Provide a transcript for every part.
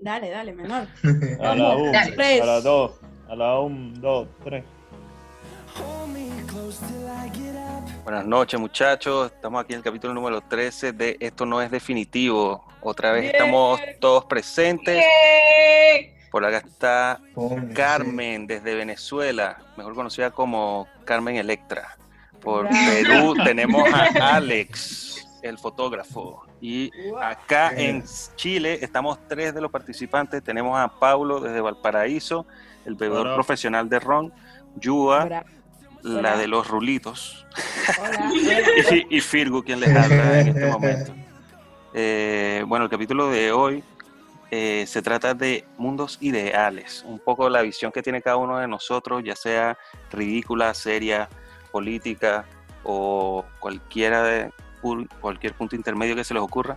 Dale, dale, menor. A la Vamos, 1, tres. a la 2, a la 1, 2, 3. Buenas noches muchachos, estamos aquí en el capítulo número 13 de Esto no es definitivo. Otra vez Bien. estamos todos presentes. Por acá está Carmen desde Venezuela, mejor conocida como Carmen Electra. Por. Perú tenemos a Alex, el fotógrafo. Y acá en Chile estamos tres de los participantes. Tenemos a Paulo desde Valparaíso, el bebedor Hola. profesional de ron, Yua, la de los rulitos, y, y Firgu, quien les habla en este momento. Eh, bueno, el capítulo de hoy eh, se trata de mundos ideales, un poco la visión que tiene cada uno de nosotros, ya sea ridícula, seria, política o cualquiera de, cualquier punto intermedio que se les ocurra.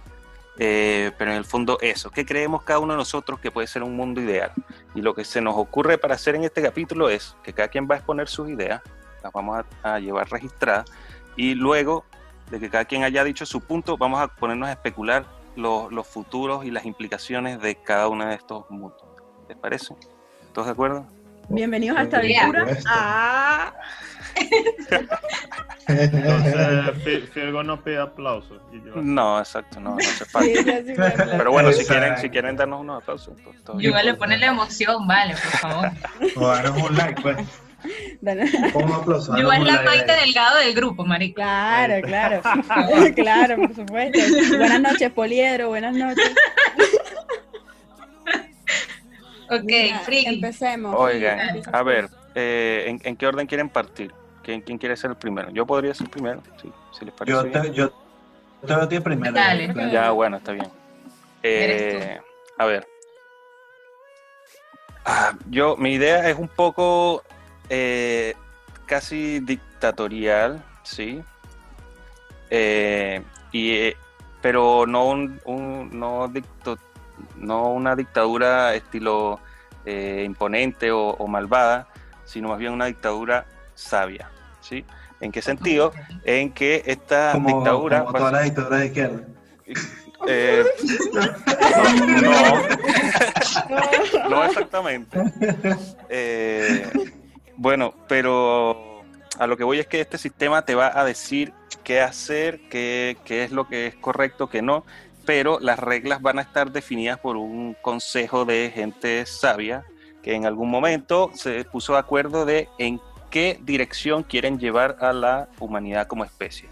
Eh, pero en el fondo eso, ¿qué creemos cada uno de nosotros que puede ser un mundo ideal? Y lo que se nos ocurre para hacer en este capítulo es que cada quien va a exponer sus ideas, las vamos a, a llevar registradas y luego de que cada quien haya dicho su punto, vamos a ponernos a especular los, los futuros y las implicaciones de cada uno de estos mundos. ¿Les parece? ¿Todos de acuerdo? Bienvenidos a esta aventura. Ah, Entonces, Fi- Firgo no pide aplausos. yo- No, exacto, no, no hace sí, falta. sí. Pero bueno, si quieren, si quieren darnos unos aplausos. pues, todo bien. Igual le pone la emoción, vale, por favor. O danos un like, pues. Igual un la Maite. Delgado del grupo, marica. Claro, claro. claro, por supuesto. Buenas noches, Poliedro. Buenas noches. Ok, Mira. Empecemos. Oigan, a ver, eh, ¿en, en qué orden quieren partir? ¿Quién, quién quiere ser el primero? Yo podría ser el primero, sí, si les parece. Yo bien. te, yo te ti primero. Dale. Claro. Ya, bueno, está bien. Eh, a ver. Ah, yo, mi idea es un poco eh, casi dictatorial, ¿sí? Eh, y, eh, pero no, un, un- no, dicto- no una dictadura estilo eh, imponente o, o malvada, sino más bien una dictadura sabia, ¿sí? ¿En qué sentido? En que esta Como, dictadura... como va a todas las dictaduras de izquierda. eh, no, no exactamente. Eh, bueno, pero a lo que voy es que este sistema te va a decir qué hacer, qué, qué es lo que es correcto, qué no, pero las reglas van a estar definidas por un consejo de gente sabia que en algún momento se puso de acuerdo de en qué dirección quieren llevar a la humanidad como especie.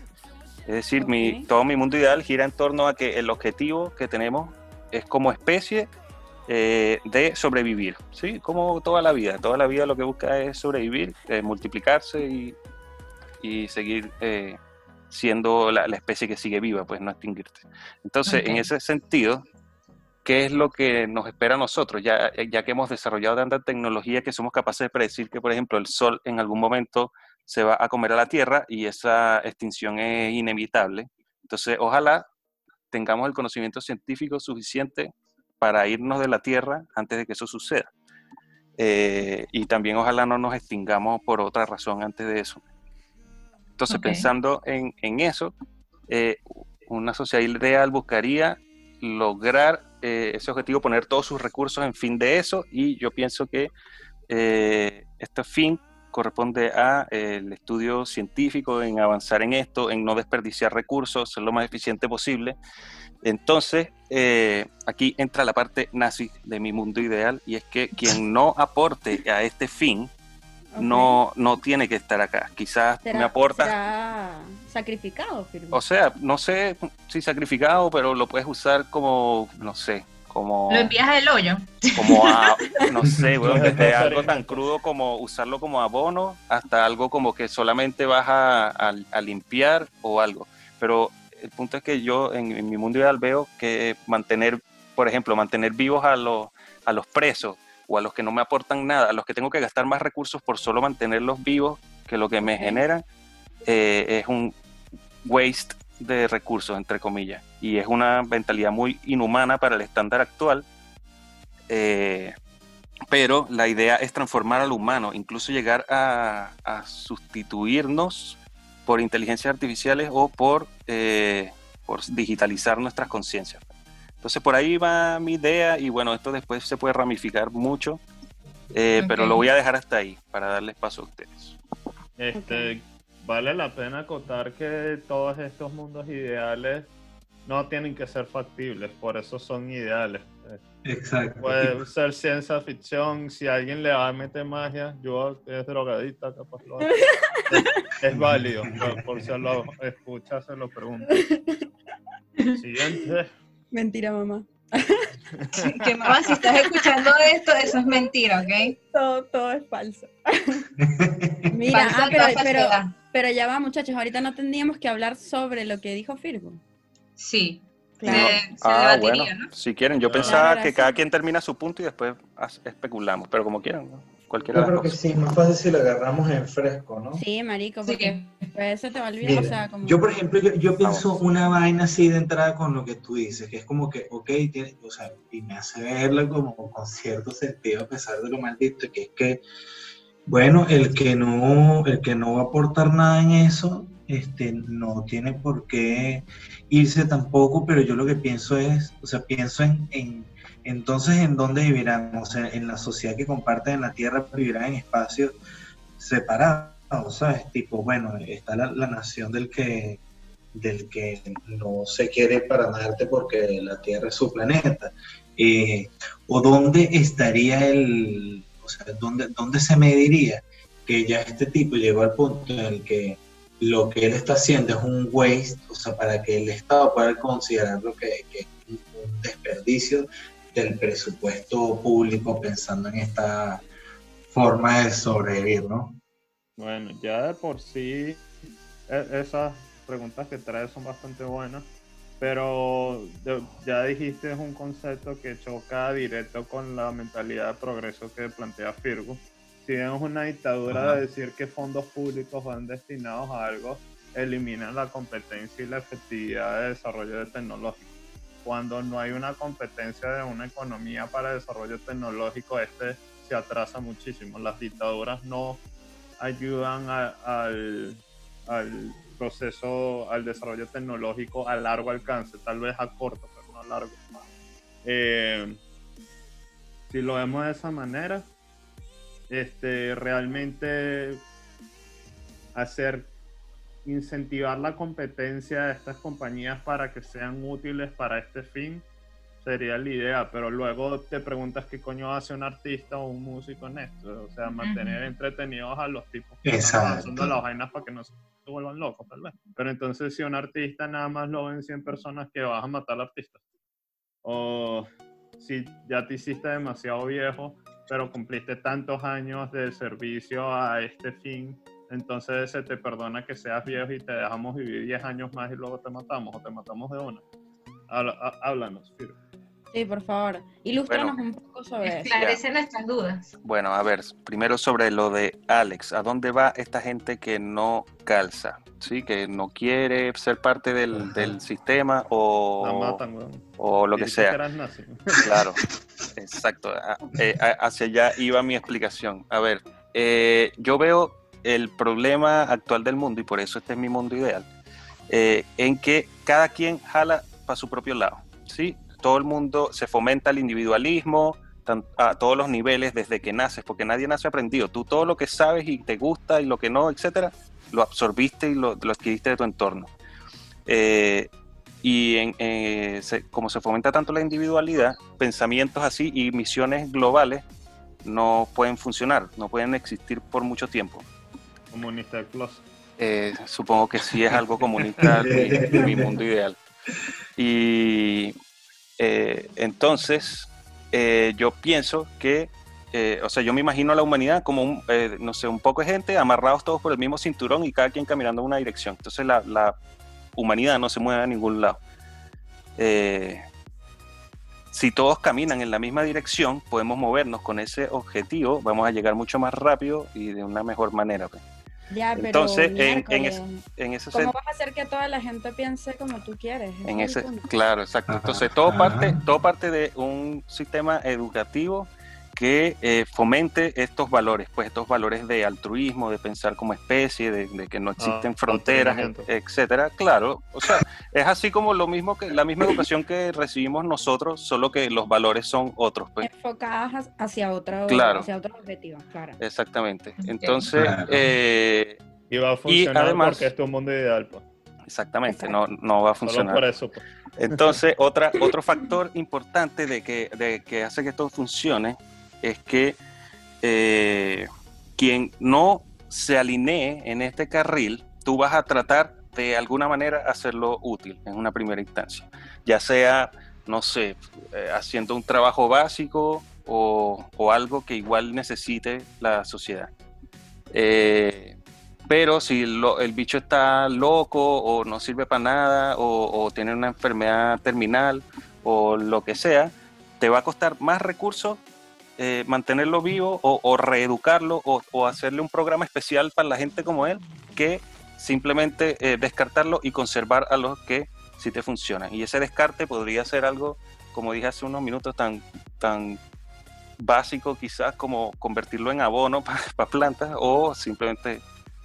Es decir, mi, Ok. todo mi mundo ideal gira en torno a que el objetivo que tenemos es como especie eh, de sobrevivir, ¿sí? Como toda la vida. Toda la vida lo que busca es sobrevivir, eh, multiplicarse y, y seguir eh, siendo la, la especie que sigue viva, pues no extinguirte. Entonces, en ese sentido, ¿qué es lo que nos espera a nosotros? Ya, ya que hemos desarrollado tanta tecnología que somos capaces de predecir que, por ejemplo, el Sol en algún momento se va a comer a la Tierra y esa extinción es inevitable. Entonces, ojalá tengamos el conocimiento científico suficiente para irnos de la Tierra antes de que eso suceda. Eh, y también ojalá no nos extingamos por otra razón antes de eso. Entonces, pensando en, en eso, eh, una sociedad ideal buscaría lograr eh, ese objetivo, poner todos sus recursos en fin de eso, y yo pienso que eh, este fin corresponde a eh, el estudio científico, en avanzar en esto, en no desperdiciar recursos, ser lo más eficiente posible. Entonces, eh, aquí entra la parte nazi de mi mundo ideal, y es que quien no aporte a este fin, No, no tiene que estar acá. Quizás ¿Será- me aporta, será sacrificado, firme? o sea, no sé si sacrificado, pero lo puedes usar como, no sé, como, Lo envías al hoyo. como a, no sé, weón, desde algo tan crudo como usarlo como abono hasta algo como que solamente vas a, a- a limpiar o algo. Pero el punto es que yo en, en mi mundo ideal veo que mantener, por ejemplo, mantener vivos a los, a los presos o a los que no me aportan nada, a los que tengo que gastar más recursos por solo mantenerlos vivos que lo que me generan, eh, es un waste de recursos, entre comillas. Y es una mentalidad muy inhumana para el estándar actual. eh, pero la idea es transformar al humano, incluso llegar a, a sustituirnos por inteligencias artificiales o por, eh, por digitalizar nuestras conciencias. Entonces por ahí va mi idea y bueno, esto después se puede ramificar mucho, eh, pero lo voy a dejar hasta ahí para darles paso a ustedes. Este, vale la pena acotar que todos estos mundos ideales no tienen que ser factibles, por eso son ideales. Exacto. Puede ser ciencia ficción, si alguien le va a meter magia, yo es drogadita, capaz lo es, es válido, por, por si lo escucha, se lo pregunto. Siguiente. Mentira, mamá. Que mamá, si estás escuchando esto, eso es mentira, ¿ok? Todo, todo es falso. Mira, ah, pero, pero, ya va, muchachos. Ahorita no tendríamos que hablar sobre lo que dijo Firgo. Sí. Claro. Se, se Ah, debatiría, bueno, ¿no? si quieren, yo pensaba Claro, que sí. cada quien termina su punto y después especulamos, pero como quieran, ¿no? Cualquiera Yo creo que sí, es más fácil si lo agarramos en fresco, ¿no? Sí, marico, porque después se te va a olvidar. Mira, o sea, como... Yo, por ejemplo, yo, yo pienso Vamos. una vaina así de entrada con lo que tú dices, que es como que, ok, tiene, o sea, y me hace verlo como con cierto sentido a pesar de lo maldito, que es que, bueno, el que no, el que no va a aportar nada en eso, este, no tiene por qué irse tampoco, pero yo lo que pienso es, o sea, pienso en, en entonces, ¿en dónde vivirán? O sea, en la sociedad que comparten en la Tierra, vivirán en espacios separados, ¿sabes? Tipo, bueno, está la, la nación del que, del que no se quiere para Marte porque la Tierra es su planeta. Eh, ¿O dónde estaría el, o sea, dónde, dónde se mediría que ya este tipo llegó al punto en el que lo que él está haciendo es un waste, o sea, para que el Estado pueda considerar lo que, que es un desperdicio del presupuesto público pensando en esta forma de sobrevivir, ¿no? Bueno, ya de por sí, e- esas preguntas que traes son bastante buenas, pero ya dijiste es un concepto que choca directo con la mentalidad de progreso que plantea Firgo. Si es una dictadura Ajá. de decir que fondos públicos van destinados a algo, eliminan la competencia y la efectividad de desarrollo de tecnológico. Cuando no hay una competencia de una economía para desarrollo tecnológico, este se atrasa muchísimo. Las dictaduras no ayudan al proceso, al desarrollo tecnológico a largo alcance, tal vez a corto, pero no a largo. Eh, si lo vemos de esa manera, este, realmente hacer incentivar la competencia de estas compañías para que sean útiles para este fin sería la idea, pero luego te preguntas qué coño hace un artista o un músico en esto, o sea, mantener Ujú. entretenidos a los tipos que Exacto. están lanzando las vainas para que no se vuelvan locos, tal vez. Pero entonces si un artista nada más lo ven 100 personas que vas a matar al artista. O si ya te hiciste demasiado viejo, pero cumpliste tantos años de servicio a este fin, entonces se te perdona que seas viejo y te dejamos vivir 10 años más y luego te matamos o te matamos de una. Háblanos, Firo. Sí, por favor. Ilústranos Bueno. un poco sobre eso. Esclarece nuestras dudas. Bueno, a ver, primero sobre lo de Alex, ¿a dónde va esta gente que no calza? ¿Sí? Que no quiere ser parte del, del sistema o, La matan, o lo que Dijiste sea. nazi. Claro, exacto. A- eh, a- hacia allá iba mi explicación. A ver, eh, yo veo el problema actual del mundo, y por eso este es mi mundo ideal, eh, en que cada quien jala para su propio lado. ¿sí? Todo el mundo se fomenta el individualismo a todos los niveles desde que naces, porque nadie nace aprendido. Tú todo lo que sabes y te gusta y lo que no, etcétera, lo absorbiste y lo, lo adquiriste de tu entorno. Eh, y en- eh, se- como se fomenta tanto la individualidad, pensamientos así y misiones globales no pueden funcionar, no pueden existir por mucho tiempo. Comunista de closet. Eh, supongo que sí es algo comunista mi, mi mundo ideal. Y eh, entonces eh, yo pienso que, eh, o sea, yo me imagino a la humanidad como un, no sé, un poco de gente amarrados todos por el mismo cinturón y cada quien caminando en una dirección. Entonces la, la humanidad no se mueve a ningún lado. Si todos caminan en la misma dirección, podemos movernos con ese objetivo, vamos a llegar mucho más rápido y de una mejor manera. pues. Ya, pero Entonces, en- en miércoles, ese- En ese ¿cómo vas a hacer que toda la gente piense como tú quieres? En es ese, claro, exacto. Ajá, Entonces todo ajá. parte, todo parte de un sistema educativo que eh, fomente estos valores, pues estos valores de altruismo, de pensar como especie, de, de que no existen Ah, fronteras, mantenimiento. etcétera. Claro, o sea, es así como lo mismo que la misma educación que recibimos nosotros, solo que los valores son otros, pues. Enfocadas hacia otro, Claro. hacia otro objetivo, claro. Exactamente. Entonces, Claro. eh, Y va a funcionar además- porque es tu mundo ideal, pues. exactamente, no, no va a Solo funcionar. por eso, pues. Entonces, otra, otro factor importante de que, de que hace que esto funcione es que eh, quien no se alinee en este carril, tú vas a tratar de alguna manera hacerlo útil en una primera instancia. Ya sea, no sé, eh, haciendo un trabajo básico o, o algo que igual necesite la sociedad. Eh, pero si lo- el bicho está loco o no sirve para nada o, o tiene una enfermedad terminal o lo que sea, te va a costar más recursos eh, mantenerlo vivo o, o reeducarlo o, o hacerle un programa especial para la gente como él que simplemente eh, descartarlo y conservar a los que sí te funcionan. Y ese descarte podría ser algo, como dije hace unos minutos, tan, tan básico quizás como convertirlo en abono para plantas o simplemente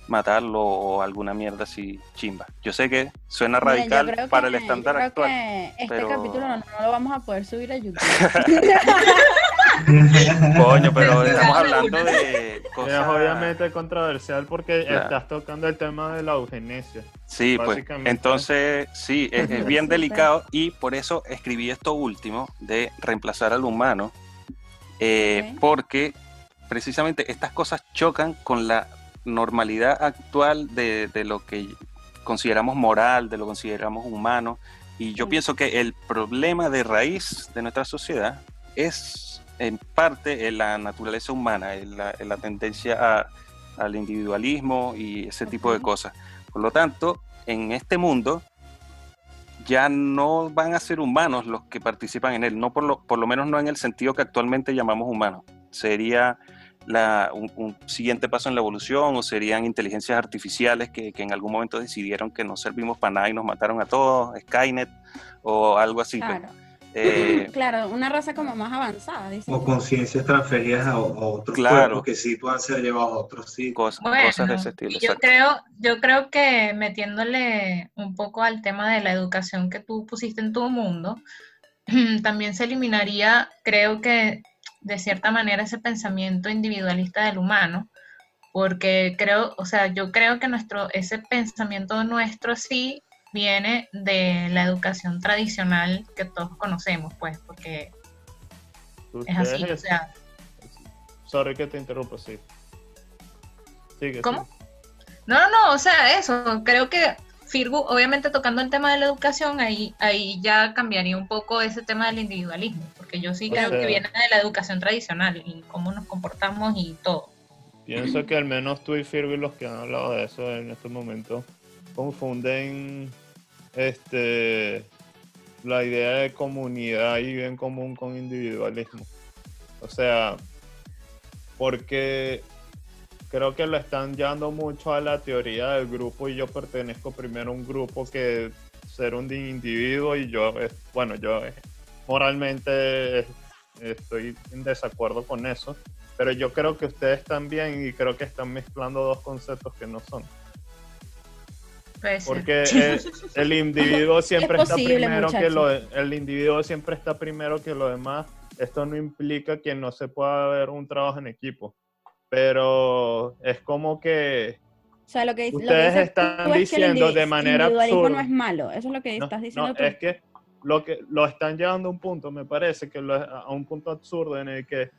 matarlo o alguna mierda así chimba. Yo sé que suena radical para el estándar actual. este pero- capítulo no, no lo vamos a poder subir a YouTube. Coño, pero estamos hablando de Es cosas... obviamente controversial porque Claro. estás tocando el tema de la eugenesia. Sí, pues Básicamente. entonces sí, es, es bien delicado y por eso escribí esto último de reemplazar al humano, eh, porque precisamente estas cosas chocan con la normalidad actual de, de lo que consideramos moral, de lo que consideramos humano, y yo Sí. pienso que el problema de raíz de nuestra sociedad es en parte en la naturaleza humana, en la, en la tendencia a- al individualismo y ese tipo de cosas. Por lo tanto, en este mundo ya no van a ser humanos los que participan en él, no por lo, por lo menos no en el sentido que actualmente llamamos humanos. Sería la- un, un siguiente paso en la evolución o serían inteligencias artificiales que, que en algún momento decidieron que no servimos para nada y nos mataron a todos, Skynet o algo así. pues. Claro. Eh, claro, una raza como más avanzada, dicen. O conciencias transferidas a, a otros Claro. cuerpos que sí puedan ser llevados a otros sitios. cosas, Bueno, cosas de ese estilo. yo exacto. creo, yo creo que metiéndole un poco al tema de la educación que tú pusiste en tu mundo, también se eliminaría, creo que de cierta manera, ese pensamiento individualista del humano, porque creo, o sea, yo creo que nuestro, ese pensamiento nuestro sí viene de la educación tradicional que todos conocemos, pues, porque es así, o sea, Sorry que te interrumpo, sí. Sigue, ¿Cómo? No, no, no, o sea, eso, creo que Firgu, obviamente tocando el tema de la educación, ahí, ahí ya cambiaría un poco ese tema del individualismo, porque yo sí O creo sea- que viene de la educación tradicional y cómo nos comportamos y todo. Pienso que al menos tú y Firby, los que han hablado de eso en este momento, confunden este la idea de comunidad y bien común con individualismo. O sea, porque creo que lo están llevando mucho a la teoría del grupo y yo pertenezco primero a un grupo que ser un individuo y yo, bueno, yo eh, moralmente eh, estoy en desacuerdo con eso, pero yo creo que ustedes también y creo que están mezclando dos conceptos que no son. Porque eh, el individuo siempre está posible, primero que muchachos. lo el individuo siempre está primero que lo demás. Esto no implica que no se pueda ver un trabajo en equipo, pero es como que O sea, lo que, lo que Ustedes dices están es que el diciendo de manera absurda. no es malo. Eso es lo que no, estás no, diciendo tú. es que lo que lo están llevando a un punto, me parece que lo- a un punto absurdo en el que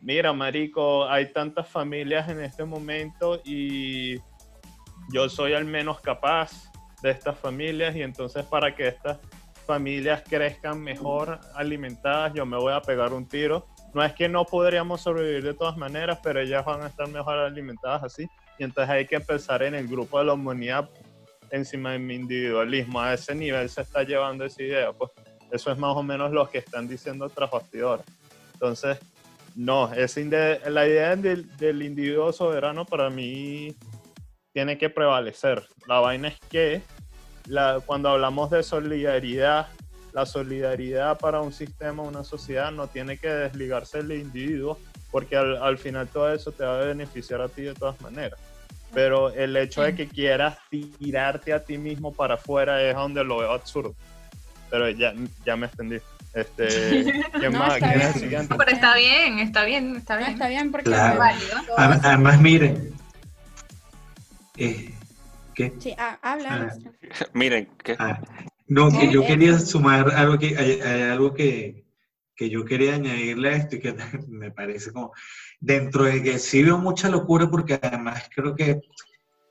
mira, marico, hay tantas familias en este momento y yo soy al menos capaz de estas familias y entonces para que estas familias crezcan mejor alimentadas, yo me voy a pegar un tiro. No es que no podríamos sobrevivir de todas maneras, pero ellas van a estar mejor alimentadas así. Y entonces hay que pensar en el grupo de la humanidad encima de mi individualismo. A ese nivel se está llevando esa idea. Pues eso es más o menos lo que están diciendo tras bastidores. Entonces, no, es la idea del individuo soberano para mí tiene que prevalecer. La vaina es que la- cuando hablamos de solidaridad la solidaridad para un sistema, una sociedad, no tiene que desligarse del individuo, porque al, al final todo eso te va a beneficiar a ti de todas maneras. Pero el hecho de que quieras tirarte a ti mismo para afuera es donde lo veo absurdo. Pero ya, ya me extendí. Este, ¿Quién No, más? está ¿Quién es el siguiente? Pero está bien, está bien, está bien. está bien porque... Claro. Válido. Ad- Además, miren. Eh, ¿Qué? Sí, ah, habla. Ah. Miren, que Ah, no, que yo eh, quería sumar algo que, algo que, que yo quería añadirle a esto y que me parece como dentro de que sí veo mucha locura porque además creo que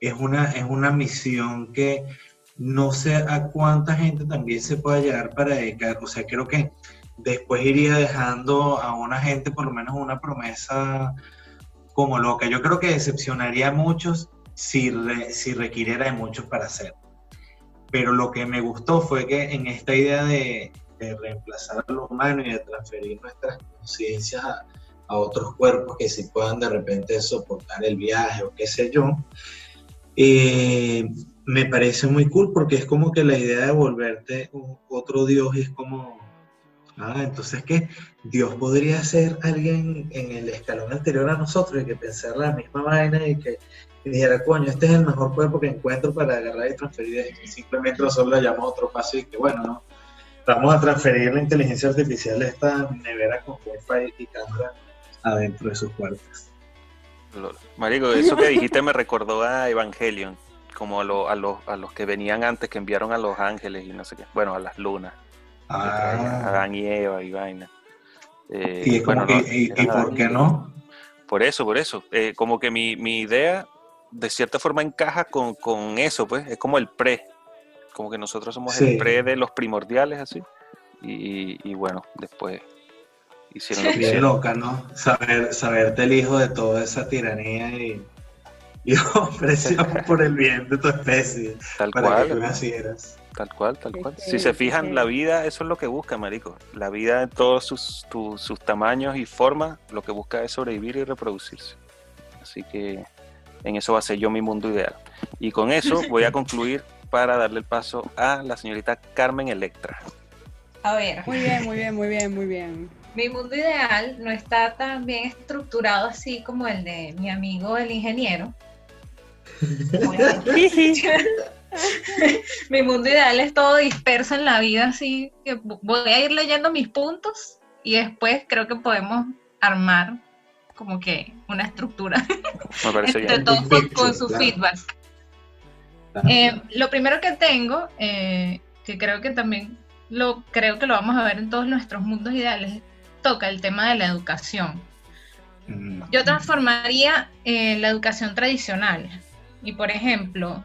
es una, es una misión que no sé a cuánta gente también se pueda llegar para dedicar. O sea, creo que después iría dejando a una gente por lo menos una promesa como loca. Yo creo que decepcionaría a muchos si, re- si requiriera de muchos para hacer. Pero lo que me gustó fue que en esta idea de, reemplazar a lo humano y de transferir nuestras conciencias a, otros cuerpos que sí puedan de repente soportar el viaje o qué sé yo, eh, me parece muy cool porque es como que la idea de volverte otro Dios es como, ah, entonces que Dios podría ser alguien en el escalón anterior a nosotros y que pensara la misma vaina y que y dijera, coño, este es el mejor cuerpo que encuentro para agarrar y transferir esto. Y simplemente nosotros le llamamos otro paso y que, bueno, ¿no? Vamos a transferir la inteligencia artificial de esta nevera con wifi y cámara adentro de sus cuerpos. Lo- Marico, eso que dijiste me recordó a Evangelion, como a, lo- a los, a los que venían antes, que enviaron a los ángeles y no sé qué, bueno, a las lunas, traían a Ah, Adán y Eva y vaina. Eh, y bueno, no, que, ¿y, y eran por qué no? Por eso, por eso. Eh, como que mi, mi idea de cierta forma encaja con, con eso, pues, es como el pre, como que nosotros somos Sí. el pre de los primordiales, así. Y, y bueno, después hicieron lo que Bien hicieron. loca, ¿no? Saber, saberte el hijo de toda esa tiranía y, y opresión por el bien de tu especie, Tal para cual. que tú nacieras. Tal cual, tal cual. Si se fijan, la vida, eso es lo que busca, marico. La vida en todos sus, tu- sus tamaños y formas, lo que busca es sobrevivir y reproducirse. Así que en eso va a ser yo mi mundo ideal. Y con eso voy a concluir para darle el paso a la señorita Carmen Electra. A ver, Muy bien, muy bien, muy bien, muy bien. mi mundo ideal no está tan bien estructurado así como el de mi amigo el ingeniero. mi mundo ideal es todo disperso en la vida, así que voy a ir leyendo mis puntos y después creo que podemos armar como que una estructura Me parece entre bien. todos con, su claro. feedback. Eh, lo primero que tengo, eh, que creo que también lo creo que lo vamos a ver en todos nuestros mundos ideales, toca el tema de la educación. Mm. Yo transformaría eh, la educación tradicional y, por ejemplo,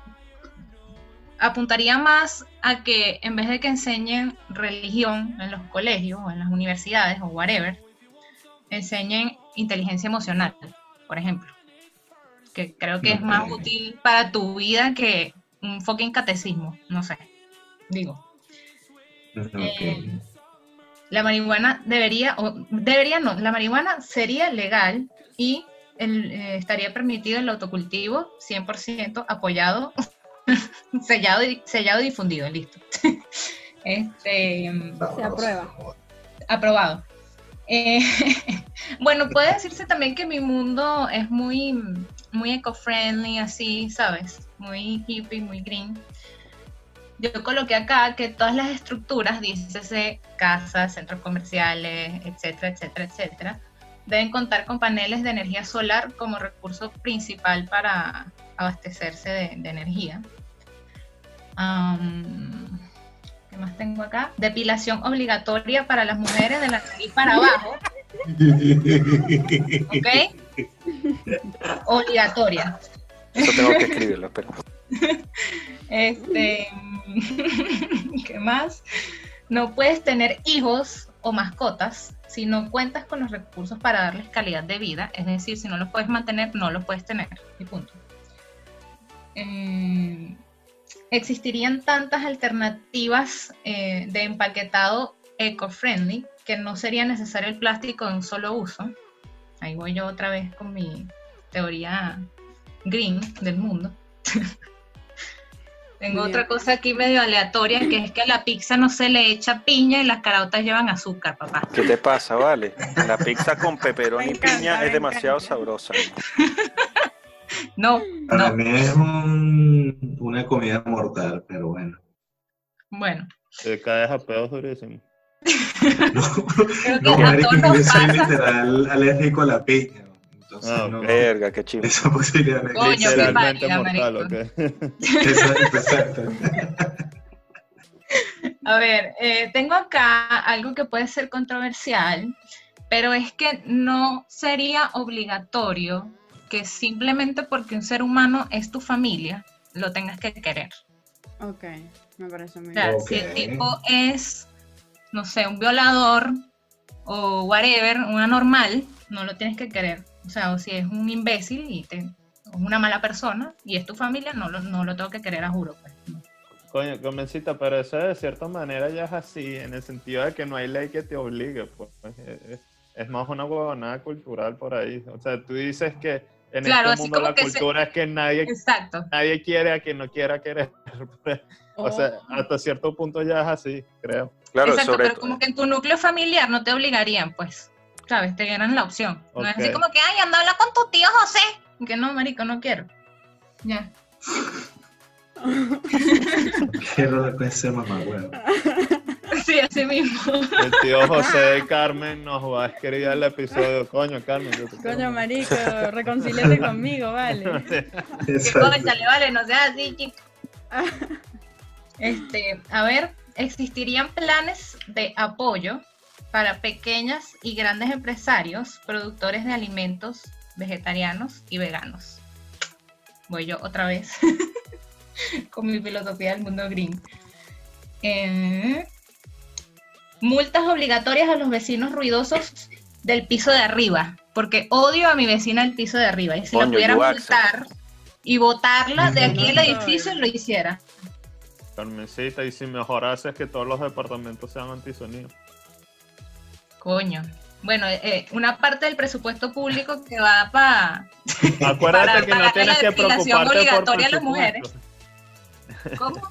apuntaría más a que en vez de que enseñen religión en los colegios o en las universidades o whatever, enseñen inteligencia emocional, por ejemplo, que creo que es más útil para tu vida que un fucking catecismo, no sé, digo. Eh, la marihuana debería, o debería no, la marihuana sería legal y el, eh, estaría permitido el autocultivo 100% apoyado, sellado, y, sellado y difundido, listo. este, Se aprueba. aprobado. Eh, bueno, puede decirse también que mi mundo es muy, muy eco-friendly, así, ¿sabes? Muy hippie, muy green. Yo coloqué acá que todas las estructuras, dícese casas, centros comerciales, etcétera, etcétera, etcétera, deben contar con paneles de energía solar como recurso principal para abastecerse de, energía. ¿Qué más tengo acá? Depilación obligatoria para las mujeres de la nariz para abajo, ¿ok? Obligatoria. Eso tengo que escribirlo, espera. Este, ¿qué más? No puedes tener hijos o mascotas si no cuentas con los recursos para darles calidad de vida. Es decir, si no los puedes mantener, no los puedes tener. Y punto. Eh, existirían tantas alternativas eh, de empaquetado eco-friendly que no sería necesario el plástico de un solo uso. Ahí voy yo otra vez con mi teoría green del mundo. Tengo Bien. otra cosa aquí medio aleatoria, que es que a la pizza no se le echa piña y las caraotas llevan azúcar, papá. ¿Qué te pasa, vale? La pizza con pepperoni Me y encanta, piña es demasiado encanta. sabrosa. No, Para no. mí es un- una comida mortal, pero bueno. Bueno, Te caes a pedos durísimo. No, no marico, yo soy literal alérgico a la piña. Entonces, Ah, no, Verga, qué chido. esa posibilidad no Coño, Literalmente válida, mortal, marico. ¿ok? Exacto, exacto. A ver, eh, tengo acá algo que puede ser controversial, pero es que no sería obligatorio que simplemente porque un ser humano es tu familia, lo tengas que querer. Ok, me parece muy O sea, bien. si el tipo es, no sé, un violador o whatever, una normal, no lo tienes que querer. O sea, o si es un imbécil y te, o una mala persona y es tu familia, no lo, no lo tengo que querer a juro. pues. Coño, comencita, pero eso de cierta manera ya es así, en el sentido de que no hay ley que te obligue, pues. Es, es- es más una huevonada cultural por ahí. O sea, tú dices que en Claro, este así mundo como la que se- cultura es que nadie, Exacto. nadie quiere a quien no quiera querer. O sea, Oh. hasta cierto punto ya es así, creo. Claro, Exacto, sobre pero como que en tu núcleo familiar no te obligarían, pues, ¿sabes? Te dieran la opción. No es así como que, ay, anda a hablar con tu tío José. Que no, marico, no quiero. Ya. Quiero con ese mamá, huevo. Sí, así mismo. El tío José de Carmen nos va a escribir el episodio. Coño, Carmen, yo te quiero Coño, mucho". marico, reconcíliate conmigo, vale. Cónchale, vale, no seas así, chico. Este, a ver, existirían planes de apoyo para pequeñas y grandes empresarios, productores de alimentos vegetarianos y veganos. Voy yo otra vez con mi filosofía del mundo green. Eh, multas obligatorias a los vecinos ruidosos del piso de arriba, porque odio a mi vecina del piso de arriba. Y si la Coño, pudiera Yuaxa. multar y botarla de aquí del edificio, lo hiciera. Carmencita, y si mejorases que todos los departamentos sean antisonidos. Coño. Bueno, eh, una parte del presupuesto público que va para... Acuérdate Para- que no tienes la que preocuparte por obligatoria a las mujeres. ¿Cómo?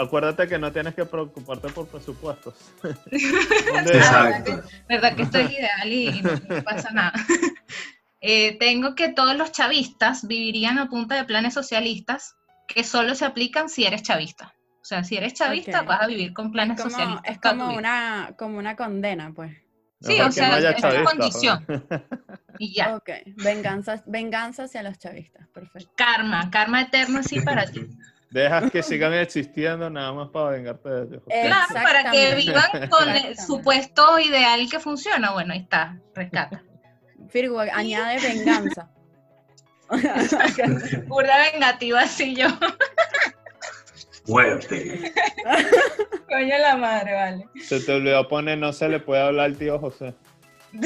Acuérdate que no tienes que preocuparte por presupuestos. Exacto. ¿Verdad que estoy ideal y, y no, no pasa nada? Eh, tengo que todos los chavistas vivirían a punta de planes socialistas que solo se aplican si eres chavista. O sea, si eres chavista vas a vivir con planes Es como, socialistas. es como una, como una condena, pues. Sí, o sea, es una condición. Y ya. Ok, venganza, venganza hacia los chavistas, perfecto. Karma, karma eterno así para ti. Dejas que sigan existiendo nada más para vengarte de ellos. Eh, Claro, para que vivan con el supuesto ideal que funciona. Bueno, ahí está, rescata. Firgo, añade venganza. Burda vengativa así yo. Fuerte. Coño la madre, vale. Se te olvidó poner, no se le puede hablar al tío José.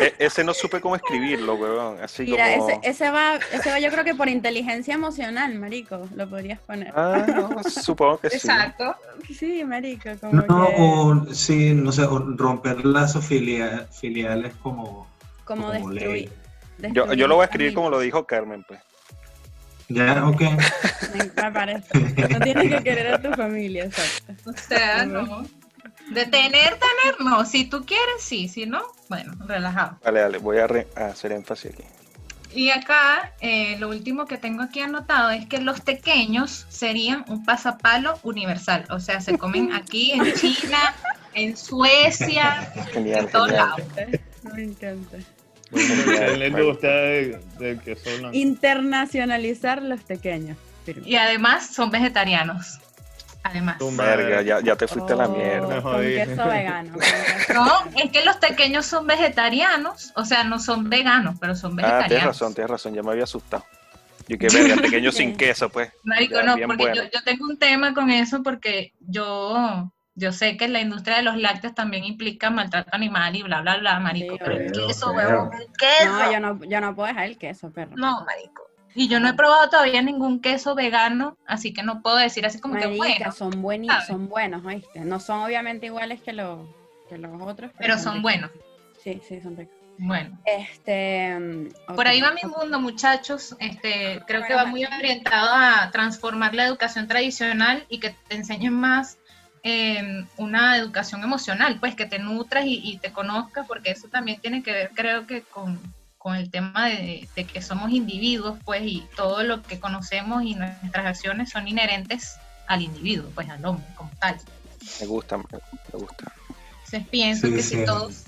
E- ese no supe cómo escribirlo, weón. Así Mira, como. ese, ese va, ese va yo creo que por inteligencia emocional, marico, lo podrías poner. Ah, no, supongo que sí. Exacto. Sí, marico, como No, que, o sí, no sé, o romper lazos filia- filiales como, como como destruir. Yo, destruir yo lo voy a escribir como lo dijo Carmen, pues. Ya, ok. Me, me parece. No tienes que querer a tu familia, exacto. O sea, no. De tener, tener, no. Si tú quieres, sí. Si no, bueno, relajado. Vale, dale, voy a, re- a hacer énfasis aquí. Y acá, eh, lo último que tengo aquí anotado es que los pequeños serían un pasapalo universal. O sea, se comen aquí, en China, en Suecia, Genial, en todos lados. Me encanta. En la industria de-. Internacionalizar los pequeños. Y además son vegetarianos. Además. Tu. Verga, ya, ya te fuiste a la mierda. Con queso vegano. No, es que los pequeños son vegetarianos, o sea, no son veganos, pero son Ah, vegetarianos. tienes razón, tienes razón, ya me había asustado. Yo que verga, pequeño sin queso, pues. Marico, no, porque bueno. yo, yo tengo un tema con eso porque yo, yo sé que la industria de los lácteos también implica maltrato animal y bla, bla, bla, marico. Sí, pero el queso, huevón, el queso. No, yo no, yo no puedo dejar el queso, perro. No, marico. Y yo no he probado todavía ningún queso vegano, así que no puedo decir así como que bueno, son, ¿sabes? son buenos, ¿oíste? No son obviamente iguales que los, que los otros. pero son buenos. Sí, sí, son ricos. Bueno, Este, mm, por ahí va mi mundo, muchachos. Este, creo que va muy orientado a transformar la educación tradicional y que te enseñen más eh, una educación emocional, pues que te nutras y, y te conozcas, porque eso también tiene que ver, creo que con, con el tema de, de que somos individuos, pues, y todo lo que conocemos y nuestras acciones son inherentes al individuo, pues al hombre como tal. Me gusta, me gusta. Entonces pienso Sí, que sí. si todos,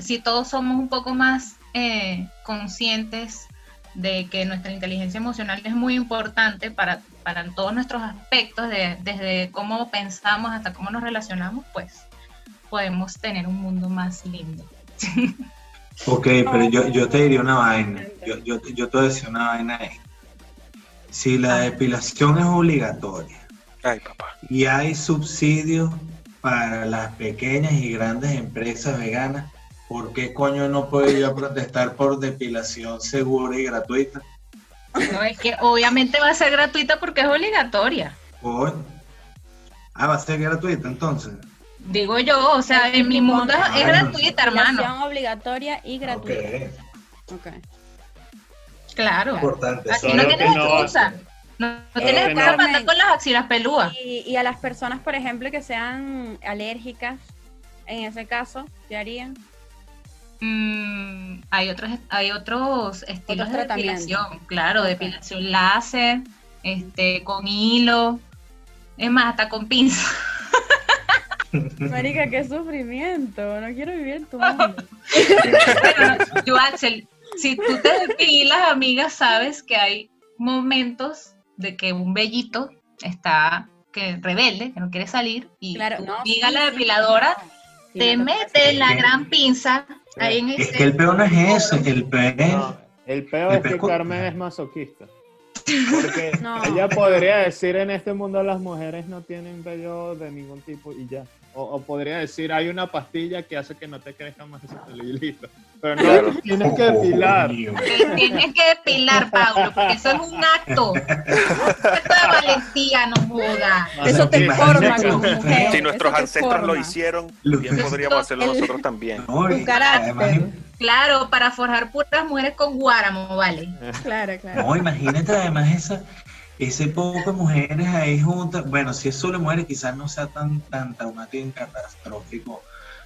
si todos somos un poco más eh, conscientes de que nuestra inteligencia emocional es muy importante para, para todos nuestros aspectos, de- desde cómo pensamos hasta cómo nos relacionamos, pues podemos tener un mundo más lindo. Ok, pero yo, yo te diría una vaina. Yo, yo, yo te voy a decir una vaina ahí. Si la depilación es obligatoria Ay, papá. y hay subsidios para las pequeñas y grandes empresas veganas, ¿por qué coño no puedo yo protestar por depilación segura y gratuita? No, es que obviamente va a ser gratuita porque es obligatoria. Coño. Ah, va a ser gratuita entonces. Digo yo, o sea, en mi mundo es, es gratuita, hermano. Obligatoria y gratuita. Ok, Ok. Claro. importante. Aquí no tienes no- excusa. No, tienes que excusa no- para andar con las axilas pelúas. Y, y a las personas, por ejemplo, que sean alérgicas, en ese caso, ¿qué harían? Mm, hay otros, hay otros estilos Otros de depilación, claro, depilación láser, este, con hilo, es más, hasta con pinza. Marica, qué sufrimiento. No quiero vivir en tu mundo. Yo, Axel, si tú te depilas, amiga, sabes que hay momentos de que un vellito está que rebelde, que no quiere salir, y Claro, tu no. amiga sí, la sí, depiladora no. Sí, te me mete la gran pinza ahí en Es ese... que el peor no es ese, el peor No, el peor El es que Carmen es masoquista. Porque No. ella podría decir en este mundo las mujeres no tienen vello de ningún tipo y ya. O, o podría decir hay una pastilla que hace que no te crezca más ese pelo y listo. Pero no, Claro. tienes que depilar. Tienes que depilar, Pablo, porque eso es un acto. Un acto de valentía, no joda. Eso te forma como mujer. Si nuestros ancestros lo hicieron, bien podríamos hacerlo nosotros también. No, y Tu carácter. además- Claro, para forjar puras mujeres con guáramo, vale. Claro, claro. No, imagínate además esa, ese poco de mujeres ahí juntas. Bueno, si es solo mujeres, quizás no sea tan, tan traumático y catastrófico.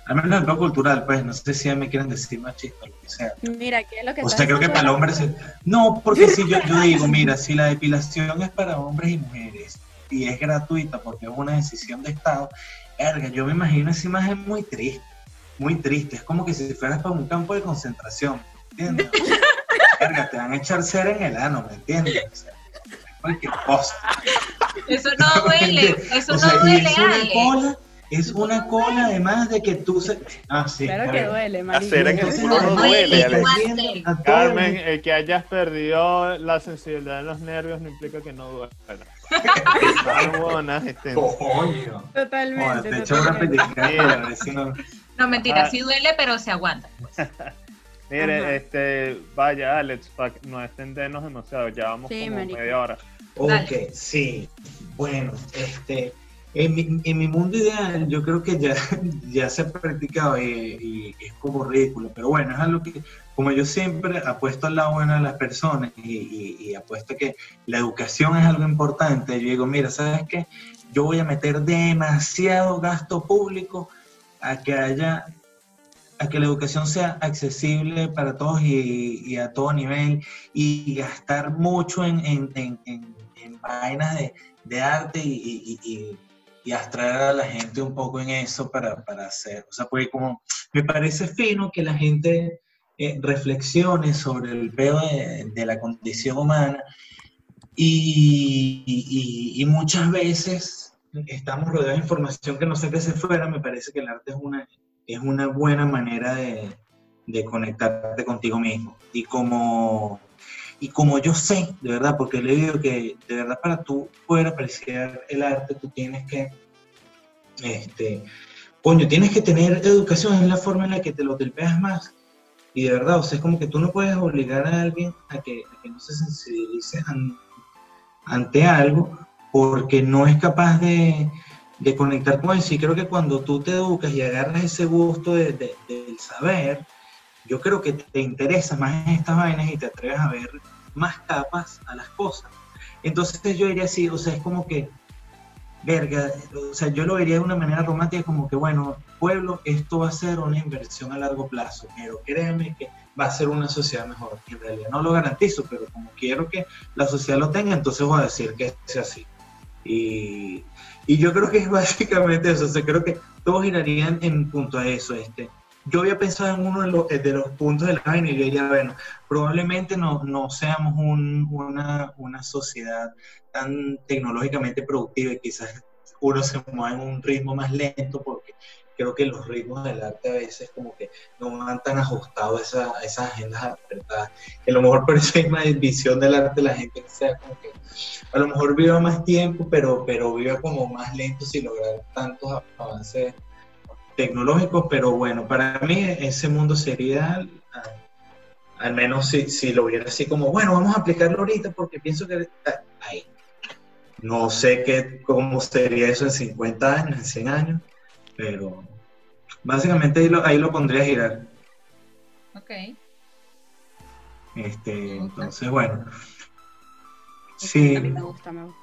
Al menos en el cultural, pues, no sé si ya me quieren decir machista o lo que sea. Mira, ¿qué es lo que O sea, creo que para el hombre se... No, porque si yo, yo digo, mira, si la depilación es para hombres y mujeres y es gratuita porque es una decisión de Estado, verga, yo me imagino esa imagen muy triste, muy triste. Es como que si fueras para un campo de concentración, ¿me entiendes? Verga, te van a echar cera en el ano, ¿me entiendes? O sea, cualquier cosa. Eso no duele, eso O sea, no duele, es una Ale. cola, es una cola además de que tú se... Ah, sí. Claro a que duele. Hacer en el culo no duele, duele, Carmen, el- el que hayas perdido la sensibilidad en los nervios no implica que no huevona, este, Coño. Totalmente. Joder, te echo una totalmente. No- mentira, Ah. sí duele, pero se aguanta. Mire, Ajá. este, vaya, Alex, para no extendernos demasiado, ya vamos Sí, como marica. media hora. Ok, sí. Bueno, este, en mi, en mi mundo ideal, yo creo que ya, ya se ha practicado y, y es como ridículo, pero bueno, es algo que, como yo siempre apuesto al lado bueno de las personas y, y- y apuesto que la educación es algo importante, yo digo, mira, ¿sabes qué? Yo voy a meter demasiado gasto público a que haya a que la educación sea accesible para todos y, a todo nivel y gastar mucho en, en- vainas de, arte y, y- y- a la gente un poco en eso para, para hacer, o sea, porque como me parece fino que la gente eh, reflexione sobre el pedo de, de la condición humana y muchas veces estamos rodeados de información que no sé qué se fuera, me parece que el arte es una, es una buena manera de, de conectarte contigo mismo. Y como, y como yo sé, de verdad, porque le digo que de verdad para tú poder apreciar el arte, tú tienes que, este, coño, tienes que tener educación, es la forma en la que te lo telpeas más. Y de verdad, o sea, es como que tú no puedes obligar a alguien a que, no se sensibilice an- ante algo porque no es capaz de, de conectar con eso. Y creo que cuando tú te educas y agarras ese gusto de- de- del saber, yo creo que te interesa más en estas vainas y te atreves a ver más capas a las cosas. Entonces yo diría así, o sea, es como que, verga, o sea, yo lo vería de una manera romántica como que, bueno, pueblo, esto va a ser una inversión a largo plazo, pero créeme que va a ser una sociedad mejor. En realidad no lo garantizo, pero como quiero que la sociedad lo tenga, entonces voy a decir que sea así. Y, yo creo que es básicamente eso, o creo que todos girarían en punto a eso, este, yo había pensado en uno de los, de los puntos de la vaina y yo diría, bueno, probablemente no, no seamos una, una sociedad tan tecnológicamente productiva y quizás uno se mueva en un ritmo más lento porque creo que los ritmos del arte a veces como que no van tan ajustados a, esas agendas apretadas. Que a lo mejor por esa misma visión del arte la gente sea como que a lo mejor viva más tiempo, pero, pero viva como más lento sin lograr tantos avances tecnológicos, pero bueno, para mí ese mundo sería, al menos si, si lo hubiera así como, bueno, vamos a aplicarlo ahorita porque pienso que ahí. No sé qué, cómo sería eso en 50 años, en 100 años, pero básicamente ahí lo, ahí lo pondría a girar. Ok. Este, entonces, bueno. Sí. me gusta, me gusta.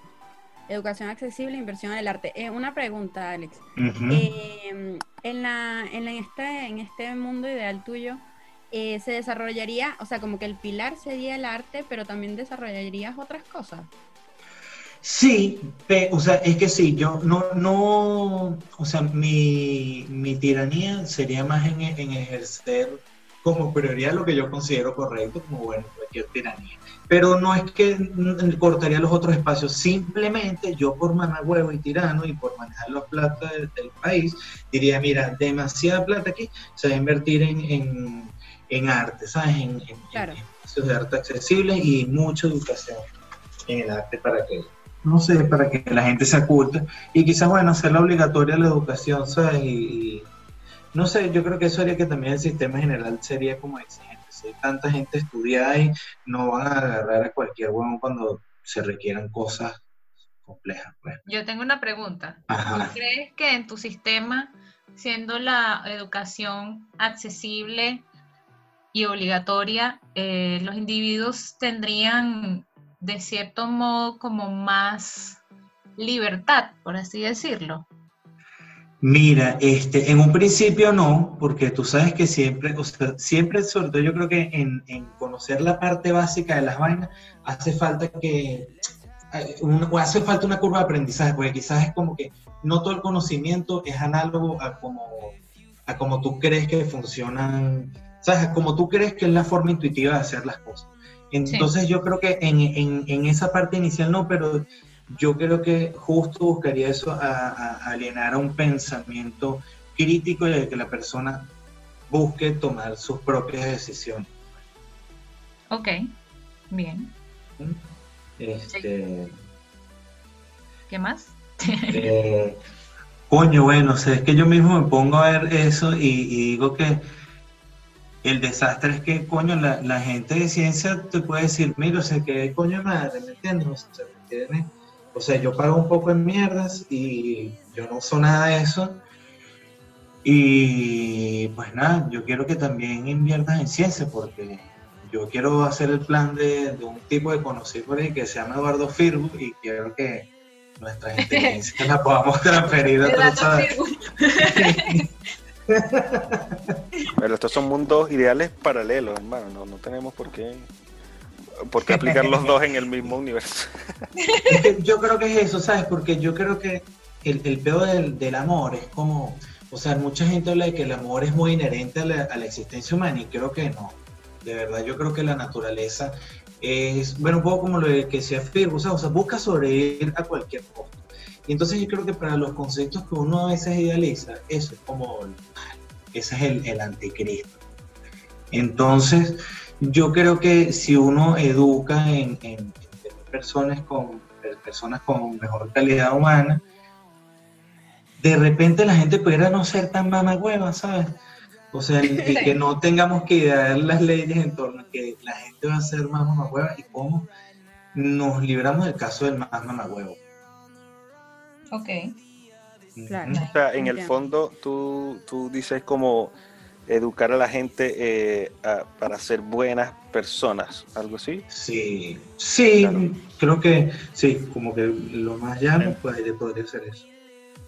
Educación accesible, inversión en el arte. Eh, una pregunta, Alex. Em, en, la, en, este, en este mundo ideal tuyo, eh, ¿se desarrollaría, o sea, como que el pilar sería el arte, pero también desarrollarías otras cosas? Sí, o sea, es que sí, yo no, no, o sea, mi, mi tiranía sería más en, en ejercer como prioridad lo que yo considero correcto, como bueno, cualquier tiranía. Pero no es que cortaría los otros espacios, simplemente yo por huevo y tirano y por manejar los plata del, país, diría, mira, demasiada plata aquí, se va a invertir en, en, arte, ¿sabes? En, espacios de arte accesibles y mucha educación en el arte para que, no sé, para que la gente se aculte y quizás, bueno, hacerla obligatoria la educación, ¿sabes? y no sé, yo creo que eso haría que también el sistema general sería como exigente. Si hay tanta gente estudiada y no van a agarrar a cualquier huevón cuando se requieran cosas complejas. Pues. Yo tengo una pregunta. ¿Tú crees que en tu sistema, siendo la educación accesible y obligatoria, eh, los individuos tendrían de cierto modo como más libertad, por así decirlo? Mira, este, en un principio no, porque tú sabes que siempre, o sea, siempre, sobre todo yo creo que en, conocer la parte básica de las vainas, hace falta que, eh, o hace falta una curva de aprendizaje, porque quizás es como que no todo el conocimiento es análogo a como, a como tú crees que funcionan, ¿sabes? Como tú crees que es la forma intuitiva de hacer las cosas. Entonces yo creo que en, en, en, esa parte inicial no, pero yo creo que justo buscaría eso, a, alienar a un pensamiento crítico y de que la persona busque tomar sus propias decisiones. Ok, bien. Este, ¿Qué más? Eh, coño, bueno, o es que yo mismo me pongo a ver eso y, digo que el desastre es que, coño, la, gente de ciencia te puede decir, mira, o sea, que coño madre, ¿me entiendes? O sea, ¿me o sea, yo pago un poco en mierdas y yo no uso nada de eso. Y pues nada, yo quiero que también inviertas en ciencia porque yo quiero hacer el plan de, un tipo de conocido por ahí que se llama Eduardo Firbu y quiero que nuestra inteligencia la podamos transferir a otros. Pero estos son mundos ideales paralelos, hermano. No, no tenemos por qué ¿Por qué aplicar los dos en el mismo universo? yo creo que es eso, ¿sabes? Porque yo creo que el, el peor del, amor es como, o sea, mucha gente habla de que el amor es muy inherente a la, existencia humana y creo que no. De verdad, yo creo que la naturaleza es, bueno, un poco como lo que decía Firgo, o sea, busca sobrevivir a cualquier costo. Y entonces yo creo que para los conceptos que uno a veces idealiza, eso es como, ese es el, el anticristo. Entonces, yo creo que si uno educa en, personas, con, personas con mejor calidad humana, de repente la gente pudiera no ser tan mamagüeva, ¿sabes? O sea, y que no tengamos que idear las leyes en torno a que la gente va a ser más mamagüeva y cómo nos libramos del caso del más mamagüevo. Ok. Claro. O sea, en el fondo tú, tú dices como educar a la gente eh, para ser buenas personas, algo así. Sí, sí, creo que sí, como que lo más llano pues, podría ser eso.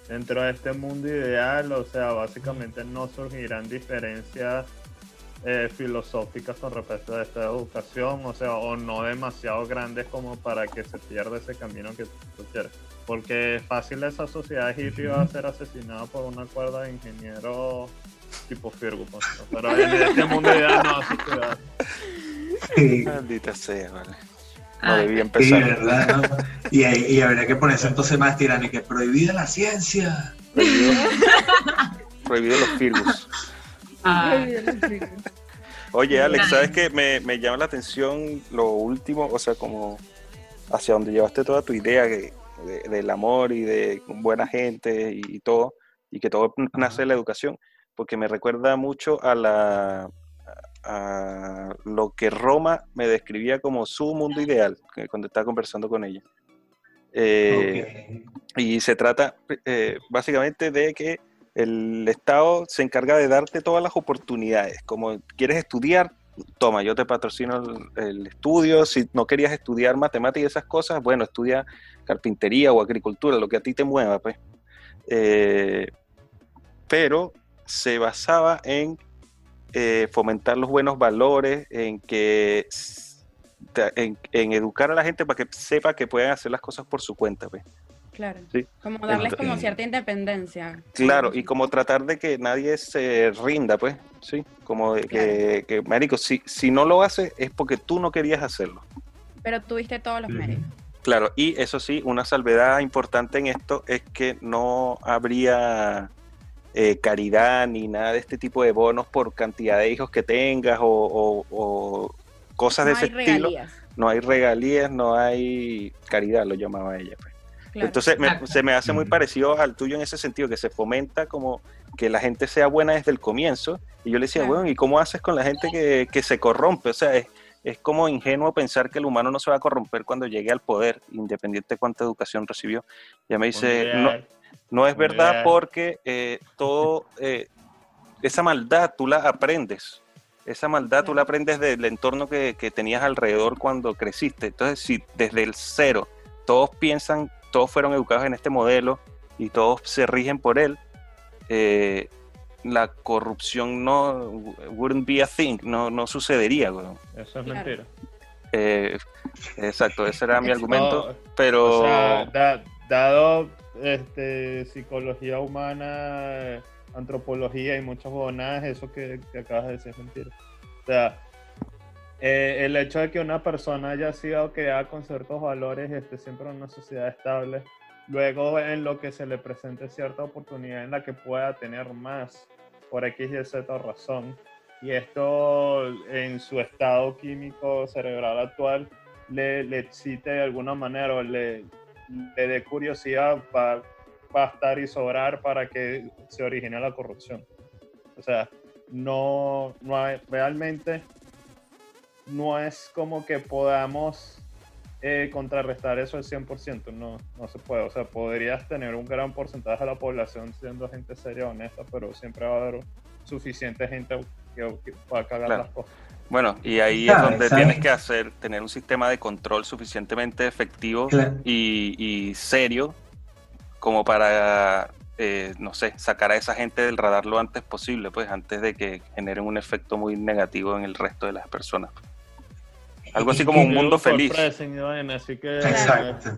Dentro de este mundo ideal, o sea, básicamente no surgirán diferencias eh, filosóficas con respecto a esta educación, o sea, o no demasiado grandes como para que se pierda ese camino que tú quieres. Porque es fácil esa sociedad hippie va a ser asesinada por una cuerda de ingeniero tipo Ferguson. Pero en este mundo ideal no sociedad. Sí. Maldita sea, vale. No debía empezar. Sí, ¿verdad? Y, y, habría que ponerse entonces más que prohibida la ciencia. Prohibido, los Firgus. Ah. Oye, Alex, ¿sabes qué? Me, me, llama la atención lo último, o sea, como hacia donde llevaste toda tu idea del amor y de buena gente y, todo, y que todo nace de la educación, porque me recuerda mucho a la a lo que Roma me describía como su mundo ideal cuando estaba conversando con ella. Eh, y se trata eh, básicamente de que el Estado se encarga de darte todas las oportunidades. Como quieres estudiar, toma, yo te patrocino el, estudio. Si no querías estudiar matemáticas y esas cosas, bueno, estudia carpintería o agricultura, lo que a ti te mueva, pues. Eh, pero se basaba en eh, fomentar los buenos valores, en que en, educar a la gente para que sepa que pueden hacer las cosas por su cuenta, pues. Claro. Como darles como cierta independencia. Claro, y como tratar de que nadie se rinda, pues, sí. Como de que, que, marico, si, si no lo haces es porque tú no querías hacerlo. Pero tuviste todos los méritos. Claro, y eso sí, una salvedad importante en esto es que no habría eh, caridad ni nada de este tipo de bonos por cantidad de hijos que tengas o, cosas de ese estilo. No hay regalías, no hay caridad, lo llamaba ella. Pues. Entonces se me hace muy parecido al tuyo en ese sentido, que se fomenta como que la gente sea buena desde el comienzo. Y yo le decía, bueno, ¿y cómo haces con la gente que, se corrompe? O sea, es, es, como ingenuo pensar que el humano no se va a corromper cuando llegue al poder, independiente de cuánta educación recibió. Ya me dice, no, no es verdad porque eh, todo, eh, esa maldad tú la aprendes. Esa maldad tú la aprendes del entorno que, que tenías alrededor cuando creciste. Entonces, si desde el cero todos piensan todos fueron educados en este modelo y todos se rigen por él, eh, la corrupción no wouldn't be a thing, no, no sucedería. Eso es mentira. Eh, exacto, ese era mi argumento, pero... dado este, psicología humana, antropología y muchas bonadas, eso que, que, acabas de decir es mentira. O sea, eh, el hecho de que una persona haya sido creada con ciertos valores esté siempre en una sociedad estable, luego en lo que se le presente cierta oportunidad en la que pueda tener más por X y Z razón, y esto en su estado químico cerebral actual le, le excite de alguna manera o le, le dé curiosidad para bastar y sobrar para que se origine la corrupción. O sea, no, no hay, realmente no es como que podamos eh, contrarrestar eso al 100%, no, no se puede. O sea, podrías tener un gran porcentaje de la población siendo gente seria, honesta, pero siempre va a haber suficiente gente que, va a cagar las cosas. Bueno, y ahí es donde tienes que hacer, tener un sistema de control suficientemente efectivo y, serio como para, eh, no sé, sacar a esa gente del radar lo antes posible, pues antes de que generen un efecto muy negativo en el resto de las personas. Algo así como un mundo feliz. Así que, Exacto.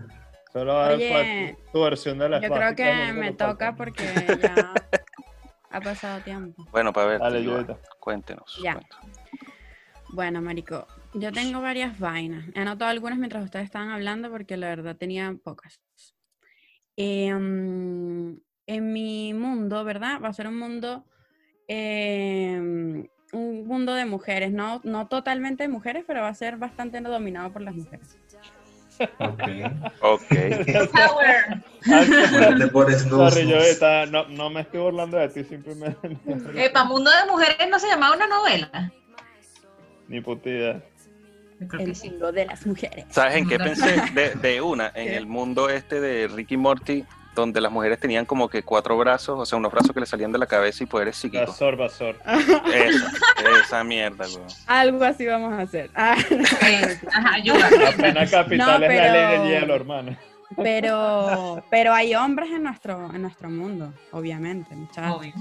Solo Oye, tu versión de la Yo creo que me toca porque ya ha pasado tiempo. Bueno, para ver, Dale, cuéntenos. Ya. Bueno, Marico, yo tengo varias vainas. He anotado algunas mientras ustedes estaban hablando porque la verdad tenía pocas. Em, en mi mundo, ¿verdad? Va a ser un mundo eh, un mundo de mujeres, no, no totalmente de mujeres, pero va a ser bastante dominado por las mujeres. Ok. Ok. Power. no, no, me estoy burlando de ti, simplemente. Epa, Mundo de Mujeres no se llamaba una novela. Ni putida. El mundo de las mujeres. ¿Sabes en qué pensé? De, de una, en el mundo este de Ricky Morty, donde las mujeres tenían como que cuatro brazos, o sea, unos brazos que le salían de la cabeza y poderes psíquicos. Vasor, vasor. Esa, esa mierda, weón. Algo así vamos a hacer. Ah, Ajá, ayuda. La pena capital No, es la ley pero- del hielo, hermano. pero, pero hay hombres en nuestro, en nuestro mundo, obviamente, muchachos. Obvio.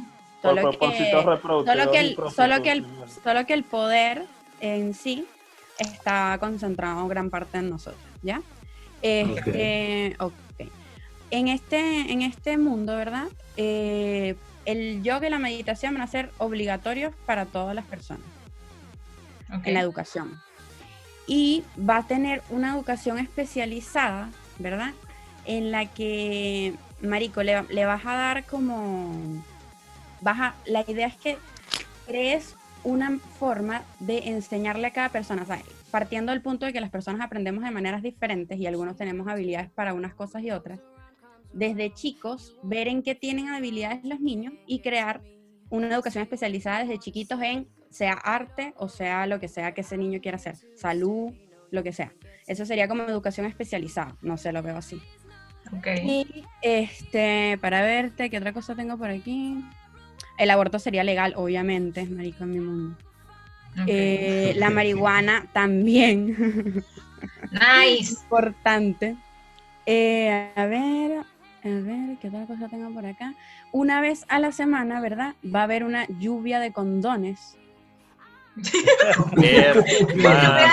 Por Solo que, propósitos reproductivos. solo, que el, solo, que el, solo que el poder en sí está concentrado gran parte en nosotros, ¿ya? Este, ok. En este, en este mundo, ¿verdad? Eh, el yoga y la meditación van a ser obligatorios para todas las personas Ok. en la educación. Y va a tener una educación especializada, ¿verdad? En la que, Marico, le, le vas a dar como... Vas a, la idea es que crees una forma de enseñarle a cada persona, sea, partiendo del punto de que las personas aprendemos de maneras diferentes y algunos tenemos habilidades para unas cosas y otras, desde chicos, ver en qué tienen habilidades los niños y crear una educación especializada desde chiquitos en sea arte o sea lo que sea que ese niño quiera hacer, salud, lo que sea. Eso sería como educación especializada, no sé, lo veo así. Ok. Y este, para verte, ¿qué otra cosa tengo por aquí? El aborto sería legal, obviamente, marico en mi mundo. Eh, la marihuana también, Nice. importante. Eh, a ver, a ver, ¿qué otra cosa tengo por acá? Una vez a la semana, ¿verdad? Va a haber una lluvia de condones.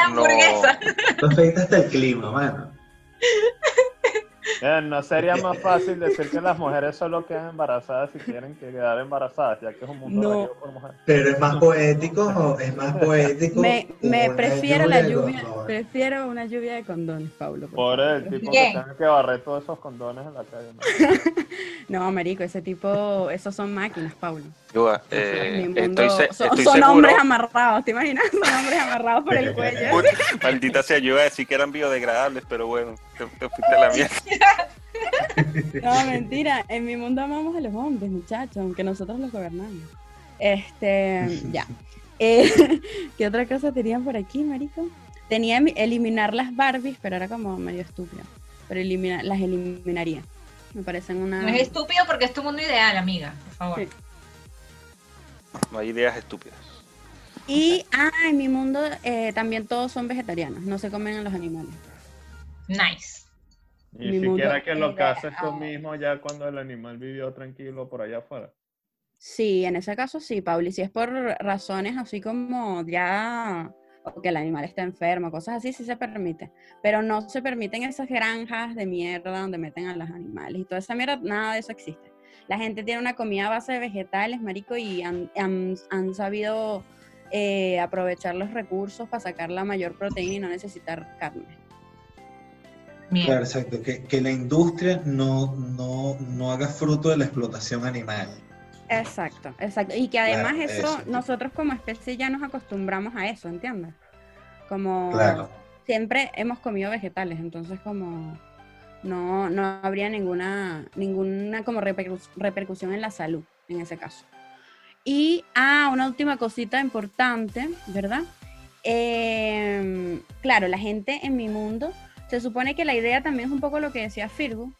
Hamburguesa. Tú afectaste el clima, mano. Eh, ¿No sería más fácil decir que las mujeres solo quedan embarazadas si quieren que quedar embarazadas, ya que es un mundo No. por mujeres? Pero es más poético, es más poético. Me, me prefiero la de lluvia, prefiero una lluvia de condones, Pablo. por Por el tipo Bien. que tenga que barrer todos esos condones en la calle. ¿no? No, marico, ese tipo, esos son máquinas, Pablo. Yuga, eh, mundo- estoy, se- son, estoy son hombres amarrados, ¿te imaginas? Son hombres amarrados por el cuello. Maldita sea, yo iba a decir que eran biodegradables, pero bueno, te, te fuiste a la mierda. No, mentira. En mi mundo amamos a los hombres, muchachos, aunque nosotros los gobernamos. Este, ya. Eh, ¿Qué otra cosa tenían por aquí, marico? Tenía eliminar las Barbies, pero era como medio estúpido. Pero elimina, las eliminaría. Me parecen una... No es estúpido porque es tu mundo ideal, amiga. Por favor. Sí. No hay ideas estúpidas. Y, ah, en mi mundo eh, también todos son vegetarianos, no se comen a los animales. Nice. Y Mi siquiera que lo cases tú mismo ya cuando el animal vivió tranquilo por allá afuera. Sí, en ese caso sí, Pauli. Si es por razones así como ya o que el animal está enfermo, cosas así, sí se permite. Pero no se permiten esas granjas de mierda donde meten a los animales y toda esa mierda, nada de eso existe. La gente tiene una comida a base de vegetales, marico, y han, han- han sabido eh, aprovechar los recursos para sacar la mayor proteína y no necesitar carne. Bien. Claro, exacto. Que, que la industria no, no, no haga fruto de la explotación animal. Exacto, exacto. Y que además Claro, eso, eso. nosotros como especie ya nos acostumbramos a eso, ¿entiendes? Como Claro. siempre hemos comido vegetales, entonces como no, no habría ninguna, ninguna como repercus- repercusión en la salud en ese caso. Y, ah, una última cosita importante, ¿verdad? Em, claro, la gente en mi mundo, se supone que la idea también es un poco lo que decía Firgo,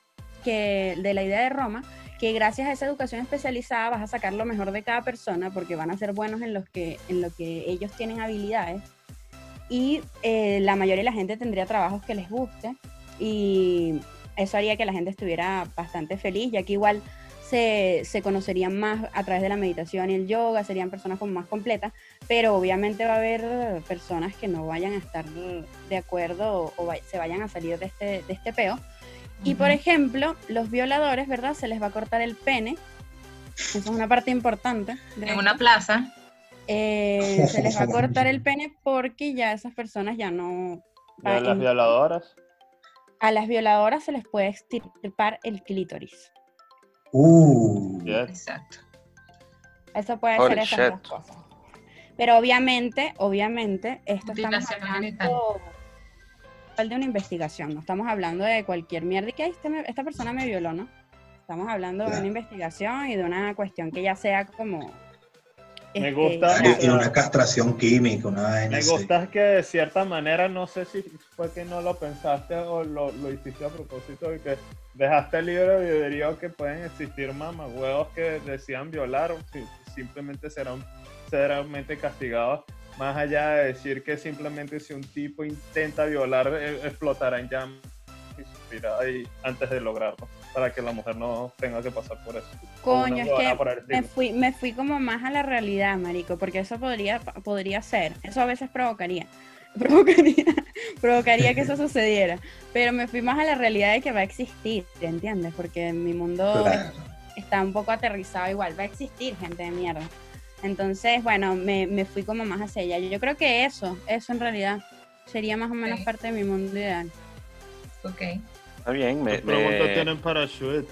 que de la idea de Roma, que gracias a esa educación especializada vas a sacar lo mejor de cada persona porque van a ser buenos en, los que, en lo que ellos tienen habilidades. Y eh, la mayoría de la gente tendría trabajos que les guste y eso haría que la gente estuviera bastante feliz, ya que igual se, se conocerían más a través de la meditación y el yoga, serían personas como más completas, pero obviamente va a haber personas que no vayan a estar de acuerdo o, o va- se vayan a salir de este, de este peo. Y por ejemplo, los violadores, ¿verdad? Se les va a cortar el pene. Eso es una parte importante. de En una plaza. Eh, se les va a cortar el pene porque ya esas personas ya no... Y a las violadoras. a las violadoras se les puede extirpar el clítoris. Uh. Exacto. Eso puede Holy ser esas dos cosas. Pero obviamente, obviamente, esto estamos hablando de una investigación, no estamos hablando de cualquier mierda y que "Ay, este me- esta persona me violó, ¿no? Estamos hablando de una investigación y de una cuestión que ya sea como Me Este, gusta-. Y una castración química, una vaina Me gusta que de cierta manera, no sé si fue que no lo pensaste o lo, lo hiciste a propósito de que dejaste libre albedrío que pueden existir mamahuevos que decidan violar o si simplemente serán severamente castigados. Más allá de decir que simplemente si un tipo intenta violar, eh, explotará en llamas y antes de lograrlo, para que la mujer no tenga que pasar por eso. Coño, es que me fui, me fui como más a la realidad, marico, porque eso podría, podría ser, eso a veces provocaría, provocaría, provocaría que eso sucediera, pero me fui más a la realidad de que va a existir, ¿entiendes? Porque mi mundo Claro. está un poco aterrizado igual, va a existir gente de mierda. Entonces, bueno, me, me fui como más hacia allá. Yo creo que eso, eso en realidad sería más o menos Ok. parte de mi mundo ideal. Ok. Está bien, me, me- tienen parachute.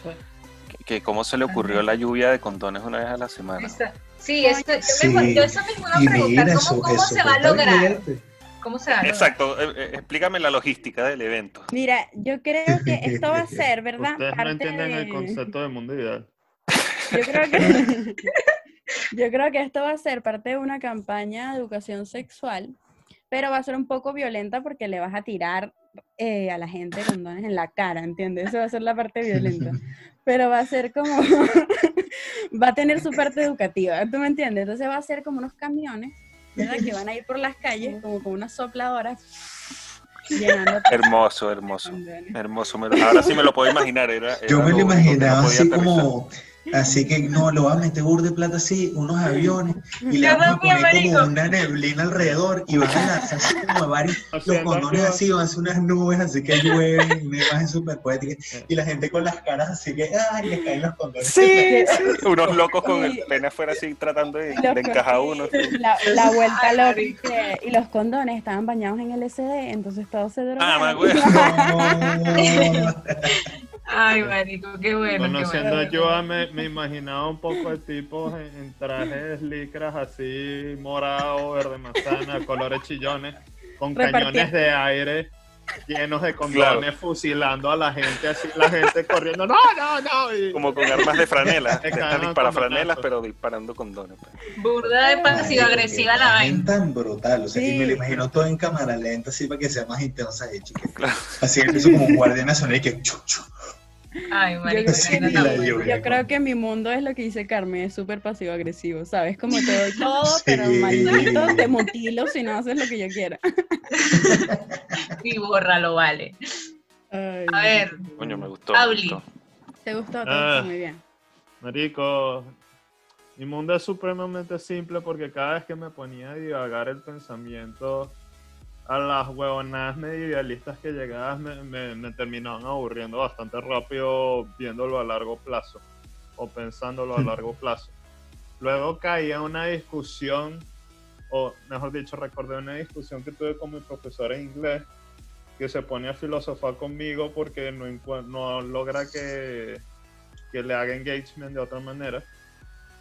que, que cómo se le ocurrió la lluvia de condones una vez a la semana. Sí, eso, yo, Sí. me, yo eso mismo iba a preguntar, ¿cómo, eso, cómo eso se va a lograr? ¿Cómo se va a lograr? Exacto, eh, eh, explícame la logística del evento. Mira, yo creo que esto va a ser, ¿verdad? Ustedes no entienden el concepto de mundo ideal. Yo creo que yo creo que esto va a ser parte de una campaña de educación sexual, pero va a ser un poco violenta porque le vas a tirar eh, a la gente condones en la cara, ¿entiendes? Eso va a ser la parte violenta. Pero va a ser como va a tener su parte educativa, ¿tú me entiendes? Entonces va a ser como unos camiones, ¿verdad? Que van a ir por las calles como con unas sopladoras llenando Hermoso, hermoso. Hermoso. me lo- ahora sí me lo puedo imaginar. Era, Yo era me lo imaginaba así aterrizar. como, así que no, lo va a meter burda de plata así, unos aviones, y le Yo vamos a poner como una neblina alrededor, y van a lanzar así como varios, los condones así, van a ser unas nubes, así que llueven, una imagen súper poética, y la gente con las caras así que, ay, les caen los condones. Sí, sí. Unos locos con el pene afuera así tratando de, de encajar uno. La, la vuelta loca. Y los condones estaban bañados en LSD, entonces todos se drogaron. Ah, más güey. No. Ay, marico, qué bueno. qué Conociendo bueno. a Joa, me, me imaginaba un poco de tipos en, en trajes licras así, morado, verde manzana, colores chillones, con Repartiendo. cañones de aire llenos de condones, Claro. fusilando a la gente, así la gente corriendo, no, no, no. y- Como con armas de franela. Estas disparafranelas, condonazo. pero disparando condones. pues. Burda de pasivo-agresiva la vaina. Es tan brutal, o sea, y Sí. me lo imagino todo en cámara lenta, así para que sea más intensa chiquita. Claro. Así empiezo como un guardia nacional y que chu, chu. Ay, Yo, marico, creo que mi- yo creo que mi mundo es lo que dice Carmen, es súper pasivo-agresivo, ¿sabes? Como te doy todo, pero maldito, te mutilo si no haces lo que yo quiera. Y bórralo, vale. Ay, A ver, Coño, me gustó. me gustó. ¿Te gustó? Ah. muy bien. Marico, mi mundo es supremamente simple porque cada vez que me ponía a divagar el pensamiento a las huevonadas medio idealistas que llegaban me, me, me terminaban aburriendo bastante rápido viéndolo a largo plazo o pensándolo a largo plazo. Luego caía una discusión, o mejor dicho, recordé una discusión que tuve con mi profesor en inglés que se pone a filosofar conmigo porque no, no logra que, que le haga engagement de otra manera.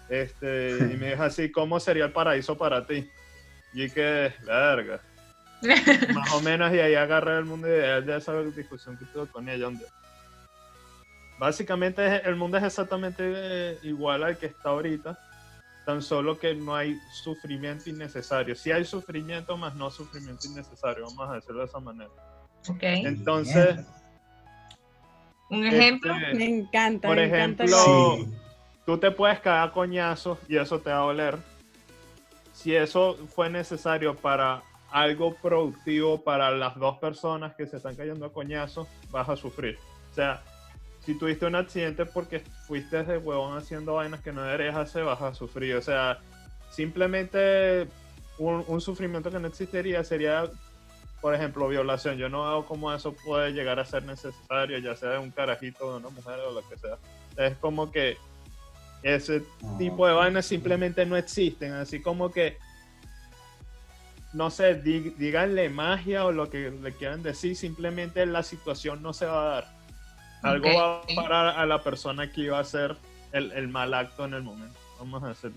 Este, y me dijo así, ¿cómo sería el paraíso para ti? Y que, verga. Más o menos, y ahí agarré el mundo ideal de esa discusión que tuve con ella. Donde básicamente es- el mundo es exactamente eh, igual al que está ahorita, tan solo que no hay sufrimiento innecesario. Sí hay sufrimiento, más no sufrimiento innecesario, vamos a decirlo de esa manera. Ok. Entonces, Un ejemplo. este, Me encanta, Por me encanta. ejemplo, Sí. tú te puedes cagar a coñazos y eso te va a doler. Si eso fue necesario para algo productivo para las dos personas que se están cayendo a coñazos, vas a sufrir. O sea, si tuviste un accidente porque fuiste de huevón haciendo vainas que no deberías hacer, vas a sufrir. O sea, simplemente un, un sufrimiento que no existiría sería, por ejemplo, violación. Yo no veo cómo eso puede llegar a ser necesario, ya sea de un carajito, de una mujer o lo que sea. Es como que ese tipo de vainas simplemente no existen. Así como que, no sé, di- díganle magia o lo que le quieran decir, simplemente la situación no se va a dar. Algo va a parar a la persona que iba a hacer el, el mal acto en el momento. Vamos a hacerlo.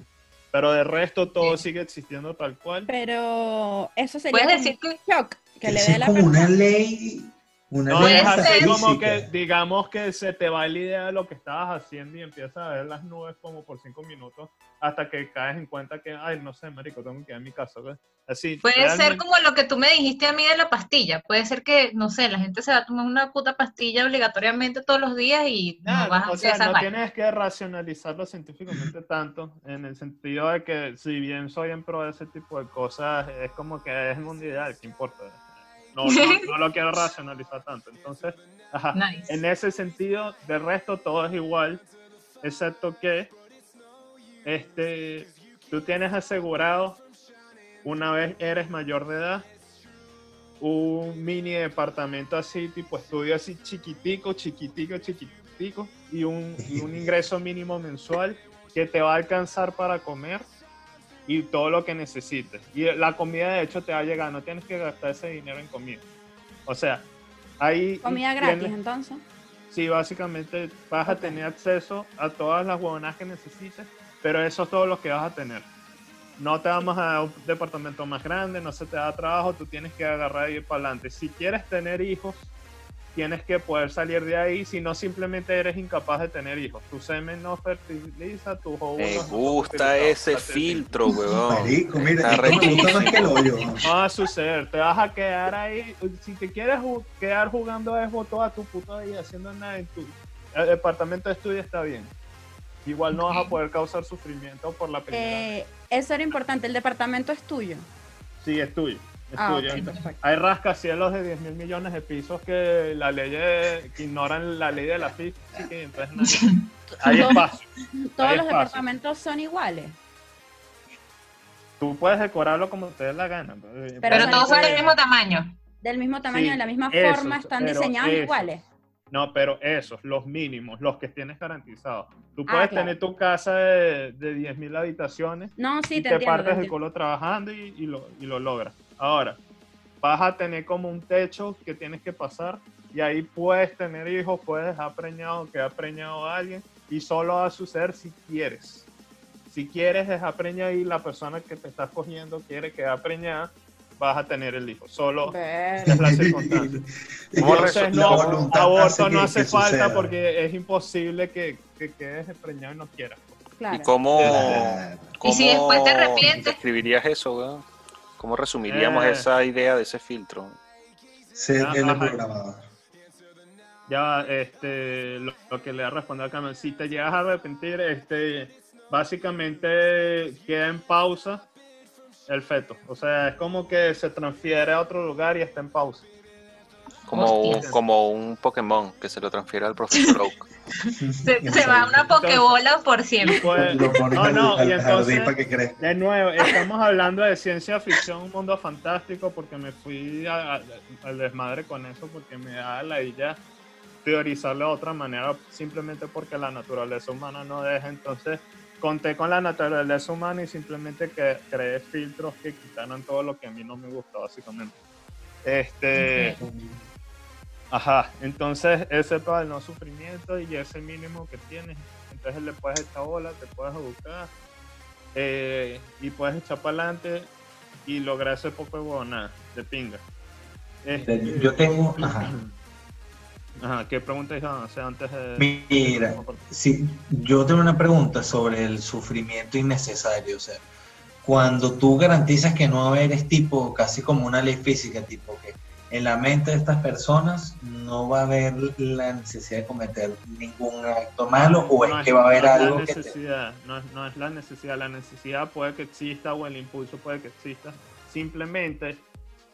Pero de resto todo Sí. sigue existiendo tal cual. Pero eso sería Puedes decir que un shock que le dé la como persona. una ley, no es así como que, digamos que se te va la idea de lo que estabas haciendo y empiezas a ver las nubes como por cinco minutos hasta que caes en cuenta que, ay, no sé, marico, tengo que ir a mi casa. Así, Puede ser como lo que tú me dijiste a mí de la pastilla. Puede ser que, no sé, la gente se va a tomar una puta pastilla obligatoriamente todos los días y no vas a O sea, no tienes que racionalizarlo científicamente tanto, en el sentido de que si bien soy en pro de ese tipo de cosas, es como que es un ideal, ¿qué importa? no, lo quiero racionalizar tanto. Entonces, en ese sentido, de resto todo es igual, excepto que este, tú tienes asegurado, una vez eres mayor de edad, un mini departamento así, tipo estudio así chiquitico, chiquitico, chiquitico, y un, y un ingreso mínimo mensual que te va a alcanzar para comer y todo lo que necesites. Y la comida de hecho te va a llegar, no tienes que gastar ese dinero en comida. O sea, hay... Comida gratis entonces. Sí, básicamente vas a tener acceso a todas las huevonas que necesites, pero eso es todo lo que vas a tener. No te vamos a dar un departamento más grande, no se te da trabajo, tú tienes que agarrar y ir para adelante. Si quieres tener hijos, tienes que poder salir de ahí, si no simplemente eres incapaz de tener hijos. Tu semen no fertiliza, tu óvulos Me gusta ese filtro, weón. Marico, mira, no va a suceder, te vas a quedar ahí, si te quieres quedar jugando a Xbox toda tu puta vida haciendo nada en tu departamento de estudio está bien. Igual no vas a poder causar sufrimiento por la película. Eh, eso era importante, el departamento es tuyo. Sí, es tuyo. Ah, hay rascacielos de 10 mil millones de pisos que la ley que ignoran la ley de la física y entonces hay espacio. Todos los departamentos son iguales. Tú puedes decorarlo como te dé la gana. Pero, todos son del mismo tamaño. Del mismo tamaño, de la misma forma, están diseñados iguales. No, pero esos, los mínimos, los que tienes garantizados. Tú ah, puedes tener tu casa de, de 10.000 habitaciones no, sí, y te, partes el culo trabajando y, y, lo, y lo logras. Ahora, vas a tener como un techo que tienes que pasar y ahí puedes tener hijos, puedes dejar preñado, que ha preñado a alguien y solo va a suceder si quieres. Si quieres dejar preñado y la persona que te estás cogiendo quiere que preñada, vas a tener el hijo. Solo es la circunstancia. Entonces, no, aborto no hace falta porque es imposible que, que quedes preñado y no quieras. ¿Y cómo, cómo, si después te arrepientes? describirías eso, weón? ¿Cómo resumiríamos eh. esa idea de ese filtro? Programador. Ya, este, lo, que le ha respondido a Carmen, si te llegas a arrepentir, este, básicamente queda en pausa el feto. O sea, es como que se transfiere a otro lugar y está en pausa. Como un, como un Pokémon que se lo transfiere al profesor Oak. se, va a una Pokébola por siempre. no, no, y entonces, de nuevo, estamos hablando de ciencia ficción, un mundo fantástico, porque me fui al desmadre con eso, porque me da la idea teorizarlo de otra manera, simplemente porque la naturaleza humana no deja. Entonces, conté con la naturaleza humana y simplemente que creé filtros que quitaran todo lo que a mí no me gusta, básicamente. Este. Ajá, entonces ese todo el no sufrimiento y ese mínimo que tienes, entonces le puedes echar bola, te puedes educar eh, y puedes echar para adelante y lograr ese poco de de pinga. Este, yo tengo, ajá. Ajá, ¿qué pregunta o antes de... Mira, sí, yo tengo una pregunta sobre el sufrimiento innecesario, o sea, cuando tú garantizas que no eres tipo, casi como una ley física, tipo en la mente de estas personas no va a haber la necesidad de cometer ningún acto malo o es, que va a haber algo que no, es, no es la necesidad, la necesidad puede que exista o el impulso puede que exista, simplemente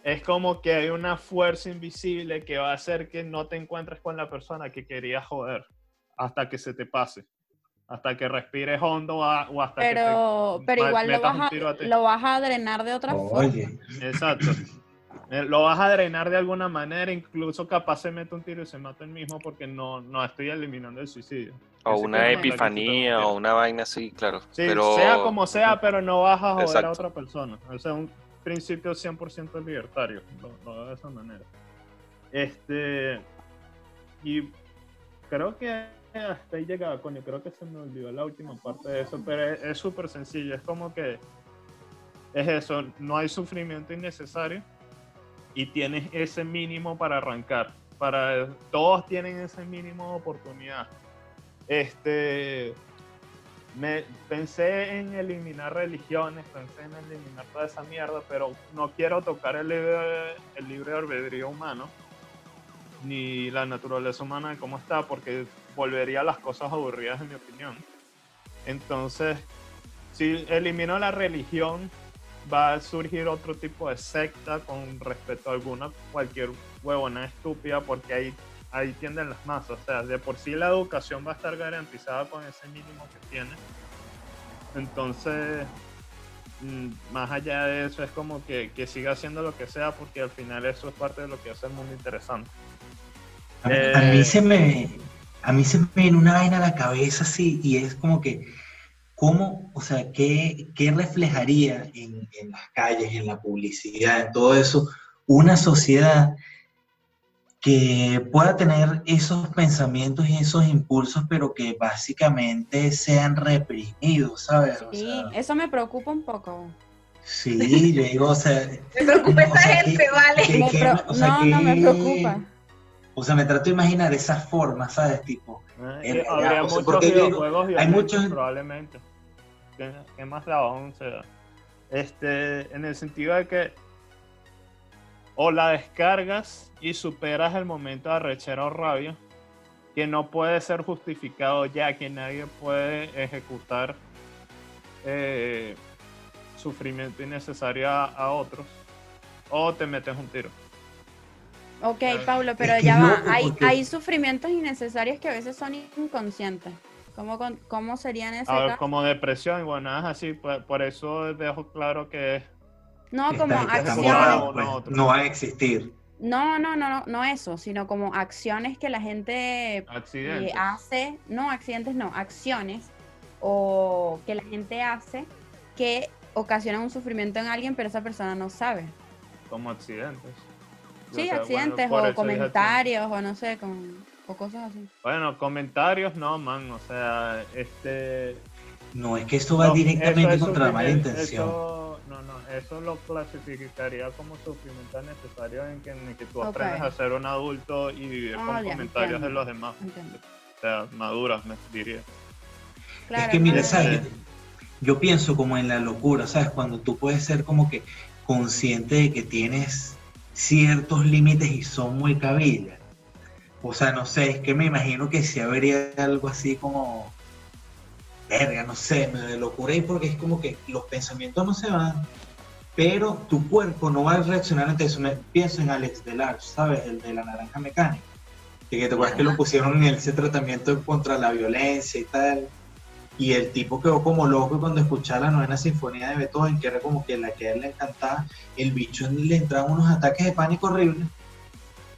es como que hay una fuerza invisible que va a hacer que no te encuentres con la persona que querías joder hasta que se te pase. Hasta que respires hondo o hasta que te Pero igual lo vas, a, lo vas a drenar de otra forma. Exacto. Eh, lo vas a drenar de alguna manera, incluso capaz se mete un tiro y se mata el mismo porque no, no estoy eliminando el suicidio. O una epifanía o una vaina así, claro. Sí, sea como sea, pero no vas a joder a otra persona. O sea, un principio 100% libertario, lo, lo de esa manera. Este, y creo que hasta ahí llegaba, coño, creo que se me olvidó la última parte de eso, pero es súper sencillo, es como que es eso, no hay sufrimiento innecesario y tienes ese mínimo para arrancar, para todos tienen ese mínimo de oportunidad. Este, me pensé en eliminar religiones, pensé en eliminar toda esa mierda, pero no quiero tocar el libre, el libre albedrío humano ni la naturaleza humana de cómo está, porque volvería a las cosas aburridas en mi opinión. Entonces, si elimino la religión, va a surgir otro tipo de secta con respecto a alguna, cualquier huevona estúpida, porque ahí, ahí tienden las masas. O sea, de por sí la educación va a estar garantizada con ese mínimo que tiene. Entonces, mm, más allá de eso, es como que, que siga haciendo lo que sea, porque al final eso es parte de lo que hace el mundo interesante. A, mí eh, se me, a mí se me viene una vaina a la cabeza así, y es como que ¿cómo, o sea, qué, qué reflejaría en, en, las calles, en la publicidad, en todo eso, una sociedad que pueda tener esos pensamientos y esos impulsos, pero que básicamente sean reprimidos, ¿sabes? Sí, eso me preocupa un poco. Sí, yo digo, o sea... me preocupa esa gente, vale. no, no me preocupa. O sea, me trato de imaginar esa forma, ¿sabes? Tipo... Eh, habría muchos videojuegos hay muchos... probablemente que, más la aún se da. Este, en el sentido de que o la descargas y superas el momento de arrechera o rabia, que no puede ser justificado ya que nadie puede ejecutar eh, sufrimiento innecesario a, otros, o te metes un tiro. Ok, Pablo, pero ya va. Hay, hay sufrimientos innecesarios que a veces son inconscientes. ¿Cómo, cómo serían ese Como depresión, bueno, es así, por, eso dejo claro que... No, como acciones... Pues, no va a existir. No, no, no, no, no eso, sino como acciones que la gente eh, hace, no accidentes, no, acciones o que la gente hace que ocasionan un sufrimiento en alguien, pero esa persona no sabe. Como accidentes. Sí, accidentes o comentarios o no sé, con o cosas así. Bueno, comentarios no, man, o sea, este... No, es que esto va directamente contra la mala intención. Eso, no, no, eso lo clasificaría como sufrimiento necesario en que, en que tú aprendes a ser un adulto y vivir ah, con comentarios de los demás. O sea, maduras, me diría. es que mira, ¿sabes? Yo pienso como en la locura, ¿sabes? Cuando tú puedes ser como que consciente de que tienes ciertos límites y son muy cabillas o sea, no sé, es que me imagino que si habría algo así como, verga, no sé, me de locura y porque es como que los pensamientos no se van, pero tu cuerpo no va a reaccionar ante eso. Me pienso en Alex Delarge, ¿sabes? El de la naranja mecánica. Que te acuerdas que lo pusieron en ese tratamiento contra la violencia y tal. Y el tipo quedó como loco cuando escuchaba la novena sinfonía de Beethoven, que era como que la que a él le encantaba, el bicho le entraban unos ataques de pánico horribles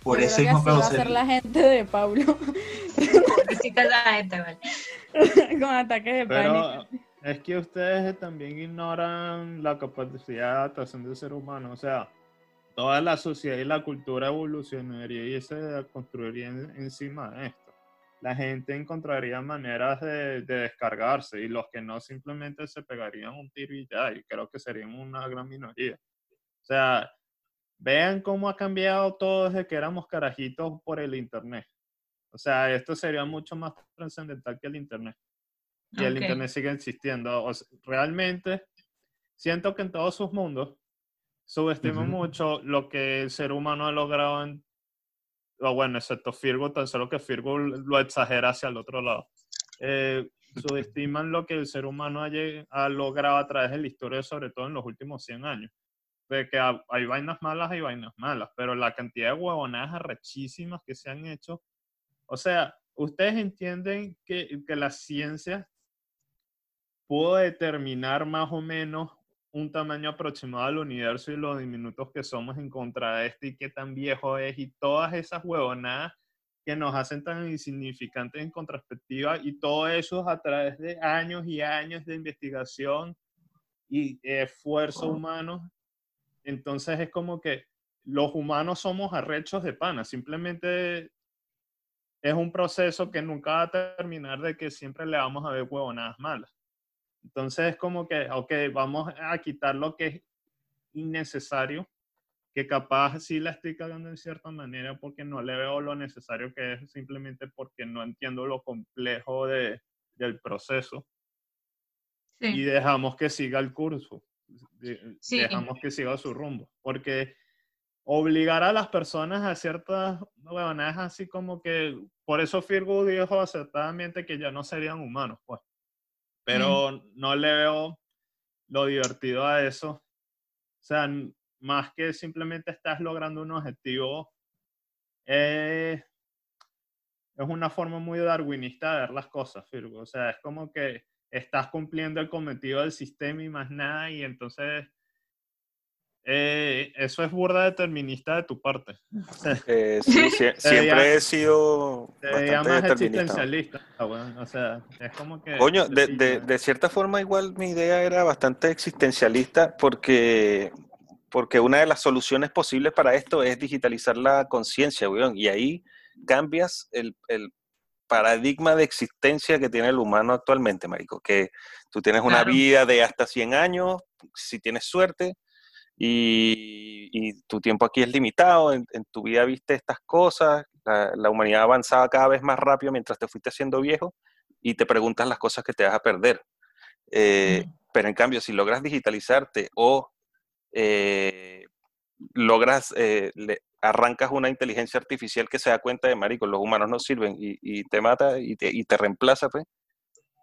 por eso mismo va a ser la gente de Pablo. la gente, vale. Con ataques de pánico. Es que ustedes también ignoran la capacidad de adaptación del ser humano. O sea, toda la sociedad y la cultura evolucionaría y se construiría encima de esto. La gente encontraría maneras de, de, descargarse y los que no simplemente se pegarían un tiro y ya, y creo que serían una gran minoría. O sea, Vean cómo ha cambiado todo desde que éramos carajitos por el Internet. O sea, esto sería mucho más trascendental que el Internet. Y el Internet sigue existiendo. realmente siento que en todos sus mundos subestimo mucho lo que el ser humano ha logrado en... O bueno, excepto Firgo, tan solo que Firgo lo exagera hacia el otro lado. Eh, subestiman lo que el ser humano ha, ha logrado a través de la historia, sobre todo en los últimos 100 años de que hay vainas malas, hay vainas malas, pero la cantidad de huevonadas arrechísimas que se han hecho, o sea, ustedes entienden que, que la ciencia pudo determinar más o menos un tamaño aproximado del universo y los diminutos que somos en contra de este y qué tan viejo es y todas esas huevonadas que nos hacen tan insignificantes en contraspectiva y todo eso a través de años y años de investigación y esfuerzo humano entonces es como que los humanos somos arrechos de pana, simplemente es un proceso que nunca va a terminar de que siempre le vamos a ver huevonadas malas. Entonces es como que, ok, vamos a quitar lo que es innecesario, que capaz sí la estoy cagando en cierta manera porque no le veo lo necesario que es, simplemente porque no entiendo lo complejo de, del proceso. Y dejamos que siga el curso, dejamos que siga su rumbo, porque obligar a las personas a ciertas es así como que, por eso Firgo dijo acertadamente que ya no serían humanos, pues. Pero no le veo lo divertido a eso. O sea, más que simplemente estás logrando un objetivo, eh, es una forma muy darwinista de ver las cosas, Firgo. O sea, es como que estás cumpliendo el cometido del sistema y más nada, y entonces eh, eso es burda determinista de tu parte. Eh, sí, siempre he sido bastante existencialista. Ah, o sea, es como que... Coño, de, de, de, cierta forma igual mi idea era bastante existencialista porque, porque una de las soluciones posibles para esto es digitalizar la conciencia, y ahí cambias el, el, paradigma de existencia que tiene el humano actualmente, marico, que tú tienes una vida de hasta 100 años, si tienes suerte, y, tu tiempo aquí es limitado, en, tu vida viste estas cosas, la, humanidad avanzaba cada vez más rápido mientras te fuiste haciendo viejo y te preguntas las cosas que te vas a perder. Eh, pero en cambio, si logras digitalizarte o eh, logras, eh, arrancas una inteligencia artificial que se da cuenta de, marico, los humanos no sirven y, te mata y te, y te reemplaza, pues,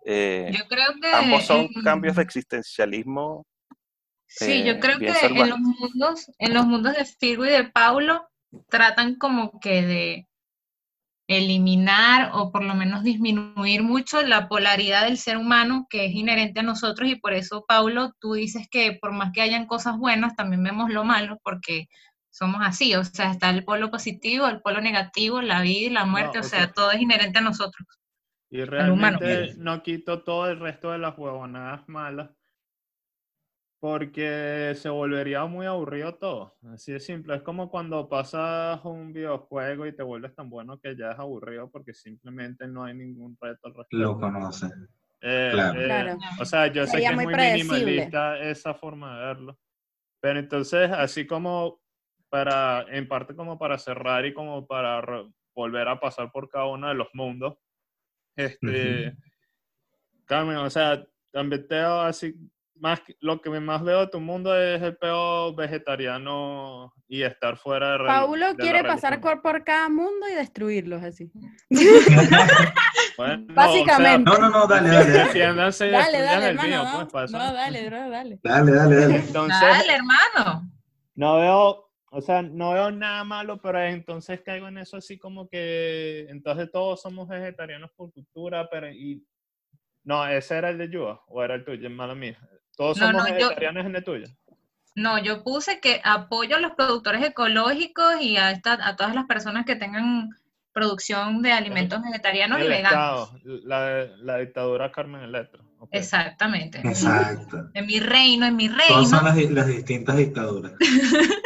Yo creo que ambos son cambios de existencialismo Sí, yo eh, creo que en los mundos, en los mundos de Firgo y de Paulo tratan como que de eliminar o por lo menos disminuir mucho la polaridad del ser humano que es inherente a nosotros y por eso, Paulo, tú dices que por más que hayan cosas buenas, también vemos lo malo porque somos así, o sea, está el polo positivo, el polo negativo, la vida y la muerte, o, sea, todo es inherente a nosotros. Y realmente no quito todo el resto de las huevonadas malas porque se volvería muy aburrido todo. Así de simple. Es como cuando pasas un videojuego y te vuelves tan bueno que ya es aburrido porque simplemente no hay ningún reto al respecto. Lo conocen. Eh, eh, claro. O sea, yo sé que es muy minimalista esa forma de verlo. Pero entonces, así como para, en parte como para cerrar y como para volver a pasar por cada uno de los mundos, este, Carmen, o sea, también te así más, lo que más veo de tu mundo es el peor vegetariano y estar fuera de Paulo quiere pasar por, cada mundo y destruirlos así. Básicamente. no, no, no, dale, dale. Defiéndanse dale, dale, hermano. pues, no, dale, dale. Dale, dale, dale. Entonces, dale, hermano. No veo, o sea, no veo nada malo, pero entonces caigo en eso así como que entonces todos somos vegetarianos por cultura, pero y no, ese era el de Yua o era el tuyo, mala mía. Todos somos vegetarianos en el tuyo. No, yo puse que apoyo a los productores ecológicos y a, a todas las personas que tengan producción de alimentos vegetarianos y veganos. la, la, dictadura Carmen Electro. Exactamente. Exacto. En mi reino, en mi reino. Todas son las, las distintas dictaduras.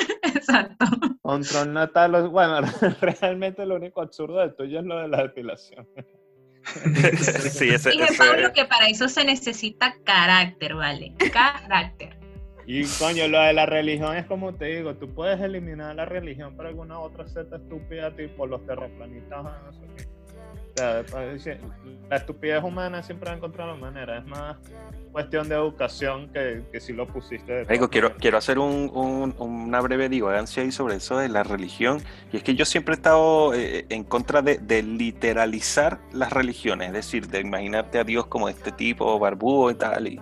Exacto. Control natal, bueno, realmente lo único absurdo del tuyo es lo de la depilación. sí, ese, Dije, Pablo, que para eso se necesita carácter, ¿vale? Carácter. Y coño, lo de la religión es como te digo, tú puedes eliminar la religión para alguna otra secta estúpida, tipo los terraplanistas, no sé qué la estupidez humana siempre va a encontrar la manera. Es más cuestión de educación que, que si lo pusiste. quiero, quiero hacer un, una breve divagancia ahí sobre eso de la religión. Y es que yo siempre he estado eh, en contra de, de, literalizar las religiones. Es decir, de imaginarte a Dios como este tipo barbudo y tal. Y,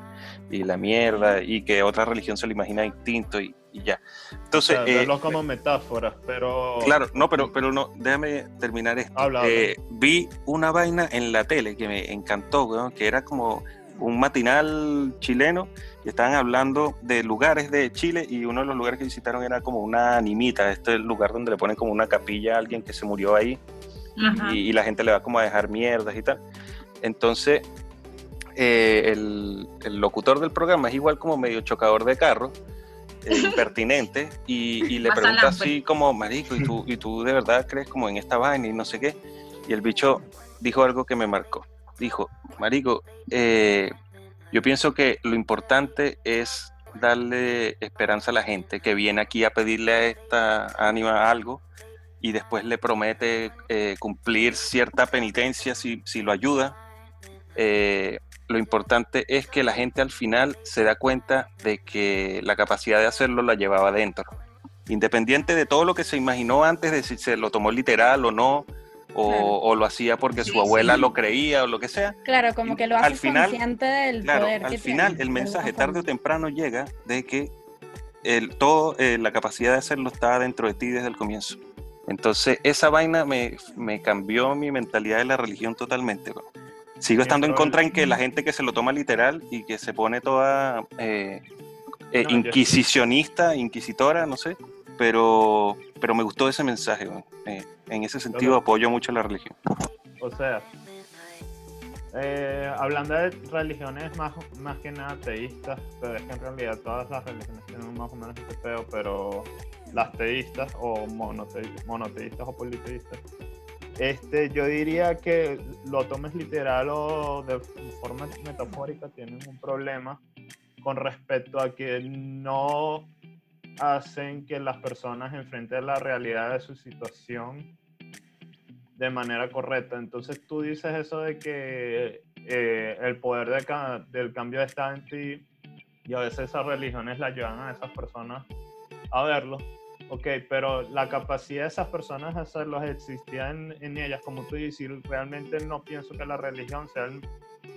y la mierda. Y que otra religión se lo imagina distinto. Y, y ya. Entonces, eh, como metáforas, pero... Claro, no, pero, pero no, déjame terminar esto. Eh, vi una vaina en la tele que me encantó, que era como un matinal chileno y estaban hablando de lugares de Chile y uno de los lugares que visitaron era como una animita, este es el lugar donde le ponen como una capilla a alguien que se murió ahí y, la gente le va como a dejar mierdas y tal. Entonces, eh, el, el, locutor del programa es igual como medio chocador de carro impertinente y, le pregunta así como, marico, ¿y tú, ¿y tú de verdad crees como en esta vaina y no sé qué? Y el bicho dijo algo que me marcó. Dijo, marico, eh, yo pienso que lo importante es darle esperanza a la gente que viene aquí a pedirle a esta ánima algo y después le promete eh, cumplir cierta penitencia si, si lo ayuda. Eh, lo importante es que la gente al final se da cuenta de que la capacidad de hacerlo la llevaba dentro. Independiente de todo lo que se imaginó antes de si se lo tomó literal o no, o, lo hacía porque su abuela lo creía o lo que sea. Claro, como que lo hace al final, consciente del claro, poder. Al final, el mensaje tarde o temprano llega de que el, todo, eh, la capacidad de hacerlo está dentro de ti desde el comienzo. Entonces, esa vaina me, me cambió mi mentalidad de la religión totalmente. Sigo estando en contra en que la gente que se lo toma literal y que se pone toda eh, eh, inquisicionista, inquisitora, no sé, pero, pero me gustó ese mensaje. Eh, en ese sentido apoyo mucho la religión. O sea, hablando de religiones más, más que nada teístas, pero es que en realidad todas las religiones tienen más o menos este pedo, pero las teístas o monoteístas o politeístas este, yo diría que lo tomes literal o de forma metafórica, tienen un problema con respecto a que no hacen que las personas enfrenten la realidad de su situación de manera correcta. Entonces tú dices eso de que eh, el poder del cambio está en ti y a veces esas religiones la llevan a esas personas a verlo Ok, pero la capacidad de esas personas de hacerlo existía en, ellas, como tú dices, realmente no pienso que la religión sea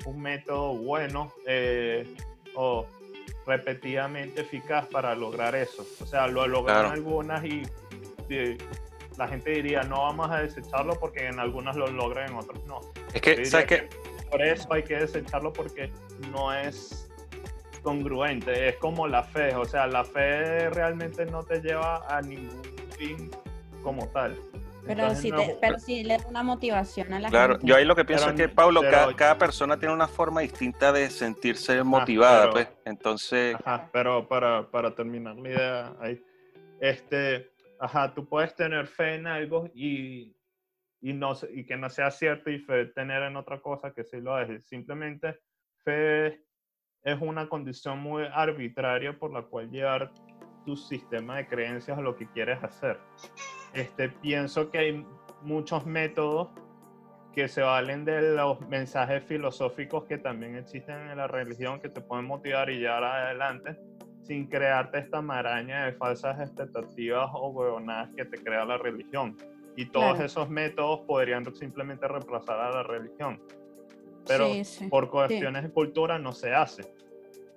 un método bueno eh, o repetidamente eficaz para lograr eso. O sea, lo logran algunas y, la gente diría, no vamos a desecharlo porque en algunas lo logran, en otras no. Es que, ¿sabes que Por eso hay que desecharlo porque no es congruente, es como la fe, o sea, la fe realmente no te lleva a ningún fin como tal. Pero si, pero si le da una motivación a la claro, gente. yo ahí lo que pienso es que, Pablo, cada, persona tiene una forma distinta de sentirse motivada, pues, entonces... Ajá, pero para, para terminar la idea, ahí, este, ajá, tú puedes tener fe en algo y, y, no, y que no sea cierto y fe tener en otra cosa que sí lo es. Simplemente fe es una condición muy arbitraria por la cual llevar tu sistema de creencias a lo que quieres hacer. Este, pienso que hay muchos métodos que se valen de los mensajes filosóficos que también existen en la religión que te pueden motivar y llevar adelante sin crearte esta maraña de falsas expectativas o huevonadas que te crea la religión. Y todos esos métodos podrían simplemente reemplazar a la religión pero por cuestiones de cultura no se hace.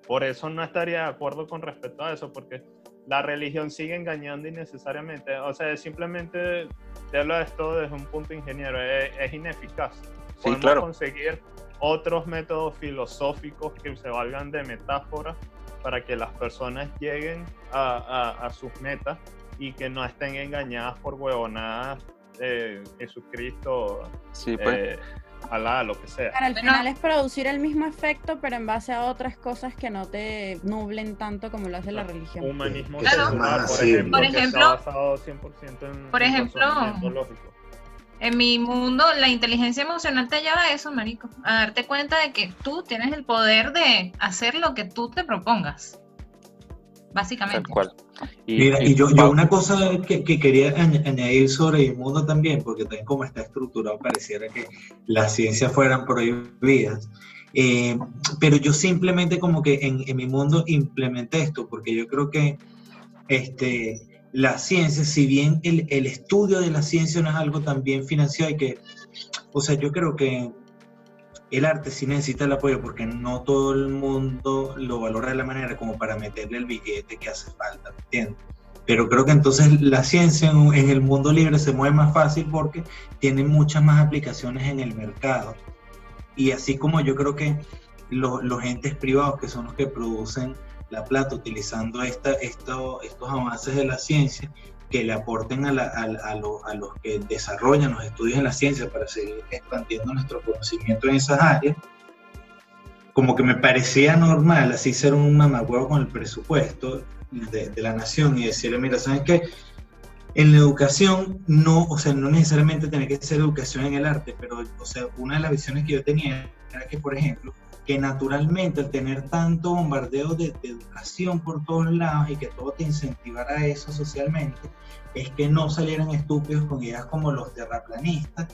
Por eso no estaría de acuerdo con respecto a eso, porque la religión sigue engañando innecesariamente. O sea, simplemente verlo esto desde un punto ingeniero, es, ineficaz. Podemos claro. conseguir otros métodos filosóficos que se valgan de metáforas para que las personas lleguen a, a, sus metas y que no estén engañadas por huevonadas de Jesucristo. Sí, pues. Eh, Alá, lo que sea. al final es producir el mismo efecto, pero en base a otras cosas que no te nublen tanto como lo hace la religión. Humanismo claro. por ejemplo, por ejemplo, en, por ejemplo en mi mundo, la inteligencia emocional te lleva a eso, marico, a darte cuenta de que tú tienes el poder de hacer lo que tú te propongas básicamente. Tal cual. Y, Mira, y, yo, yo, una cosa que, que, quería añadir sobre el mundo también, porque también como está estructurado, pareciera que las ciencias fueran prohibidas. Eh, pero yo simplemente como que en, en, mi mundo implementé esto, porque yo creo que este, la ciencia, si bien el, el estudio de la ciencia no es algo también financiado y que, o sea, yo creo que el arte sí necesita el apoyo porque no todo el mundo lo valora de la manera como para meterle el billete que hace falta, ¿entiendes? Pero creo que entonces la ciencia en, el mundo libre se mueve más fácil porque tiene muchas más aplicaciones en el mercado. Y así como yo creo que los entes privados, que son los que producen la plata utilizando esta, esto, estos avances de la ciencia, que le aporten a, a, los que desarrollan los estudios en la ciencia para seguir expandiendo nuestro conocimiento en esas áreas, como que me parecía normal así ser un mamagüevo con el presupuesto de, la nación y decirle, mira, ¿sabes qué? En la educación no, o sea, no necesariamente tiene que ser educación en el arte, pero, o sea, una de las visiones que yo tenía era que, por ejemplo, que naturalmente al tener tanto bombardeo de, educación por todos lados y que todo te incentivara a eso socialmente, es que no salieran estúpidos con ideas como los terraplanistas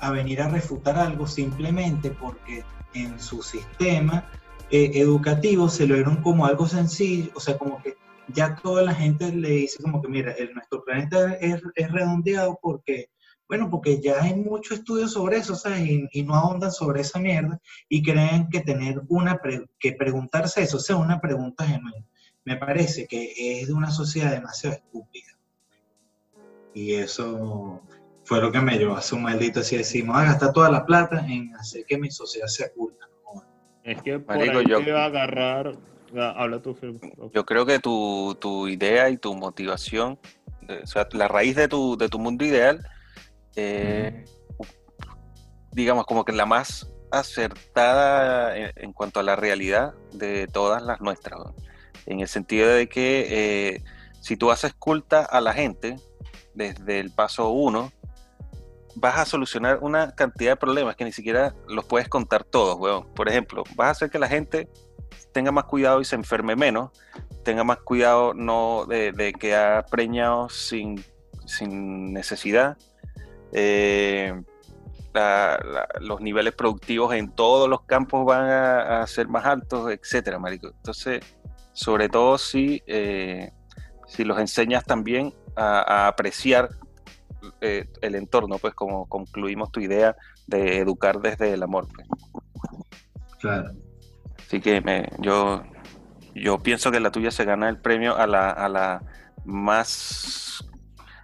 a venir a refutar algo simplemente porque en su sistema eh, educativo se lo dieron como algo sencillo, o sea, como que ya toda la gente le dice como que, mira, el, nuestro planeta es, es redondeado porque bueno, porque ya hay mucho estudio sobre eso, ¿sabes? Y, no ahondan sobre esa mierda y creen que tener una, que preguntarse eso sea una pregunta genuina. Me parece que es de una sociedad demasiado estúpida. Y eso fue lo que me llevó a su maldito así decimos, a gastar toda la plata en hacer que mi sociedad sea culta. Es que por ahí yo, te va a agarrar, habla tú, Yo creo que tu, tu idea y tu motivación, o sea, la raíz de tu, de tu mundo ideal eh, digamos, como que la más acertada en, cuanto a la realidad de todas las nuestras, en el sentido de que eh, si tú haces culta a la gente desde el paso uno, vas a solucionar una cantidad de problemas que ni siquiera los puedes contar todos, weón. Por ejemplo, vas a hacer que la gente tenga más cuidado y se enferme menos, tenga más cuidado no de, de quedar preñados sin, sin necesidad, eh, los niveles productivos en todos los campos van a, ser más altos, etcétera, marico. Entonces, sobre todo si, eh, si los enseñas también a, apreciar eh, el entorno, pues como concluimos tu idea de educar desde el amor. Pues. Claro. Así que me, yo, yo pienso que la tuya se gana el premio a la, a la más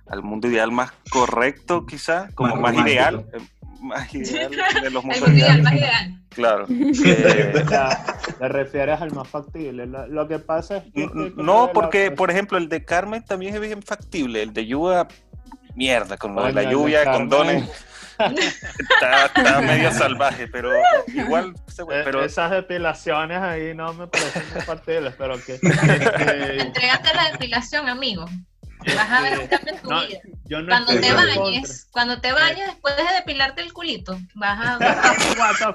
al mundo ideal más correcto, quizá, como más, ideal. Eh, más ideal de los mundos ideales. Más ideal. Claro. Eh, ¿Te refieres al más factible? Lo, que pasa es que... no, porque, por ejemplo, el de Carmen también es bien factible. El de lluvia, mierda, con lo de la lluvia, con dones. Está, medio salvaje, pero igual eh, pero... Esas depilaciones ahí no me parecen factibles, pero que... Entrégate la depilación, amigo. Vas a ver un cambio en tu vida. cuando te bañes, cuando te bañes después de depilarte el culito, vas a ver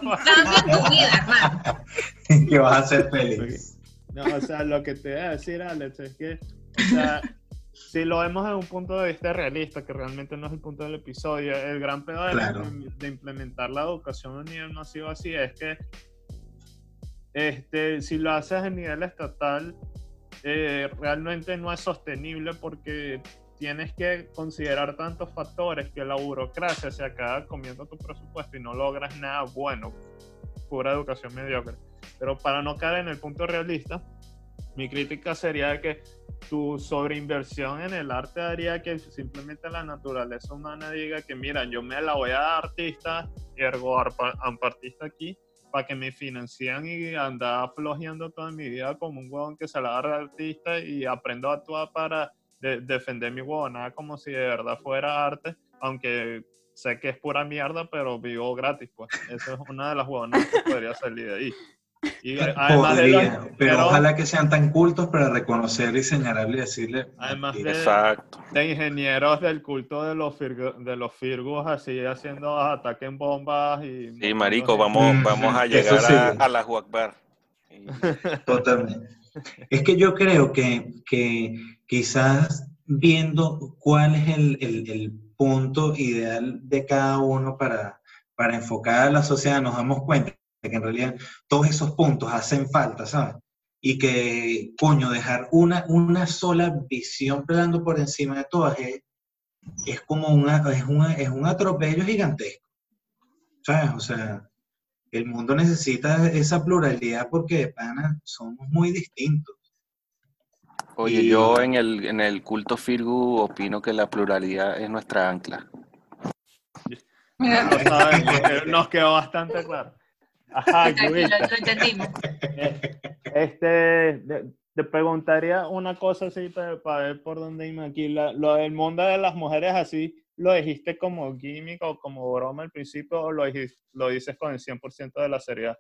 un cambio en tu vida, hermano. que vas a ser feliz. No, o sea, lo que te voy a decir, Alex, es que, o sea, si lo vemos desde un punto de vista realista, que realmente no es el punto del episodio, el gran pedo de, de implementar la educación a un nivel masivo así es que este, si lo haces a nivel estatal, eh, realmente no es sostenible porque tienes que considerar tantos factores que la burocracia se acaba comiendo tu presupuesto y no logras nada bueno, pura educación mediocre. Pero para no caer en el punto realista, mi crítica sería que tu sobreinversión en el arte haría que simplemente la naturaleza humana diga que mira, yo me la voy a dar artista, ergo artista aquí, para que me financien y andar flojeando toda mi vida como un huevón que se la agarra artista y aprendo a actuar para defender mi nada como si de verdad fuera arte, aunque sé que es pura mierda, pero vivo gratis, pues. Esa es una de las huevonas que podría salir de ahí. Y además pero, ojalá que sean tan cultos para reconocer y señalarle y decirle. Además de, ingenieros del culto de los, de los Firgos, así haciendo ataques en bombas. y Sí, marico, vamos, mm, vamos a llegar a, la Juacbar. Totalmente. Es que yo creo que, que quizás viendo cuál es el, el, el, punto ideal de cada uno para, para enfocar a la sociedad, nos damos cuenta que en realidad todos esos puntos hacen falta, ¿sabes? Y que, coño, dejar una, una sola visión pegando por encima de todas es, es como una, es, una, es un atropello gigantesco, ¿sabes? O sea, el mundo necesita esa pluralidad porque, pana, somos muy distintos. Oye, yo en el, en el culto Firgu opino que la pluralidad es nuestra ancla. nos quedó bastante claro. Ajá, Este, te preguntaría una cosa así para, ver por dónde irme aquí. lo del mundo de las mujeres así, ¿lo dijiste como gimmick o como broma al principio o lo, lo dices con el 100% de la seriedad?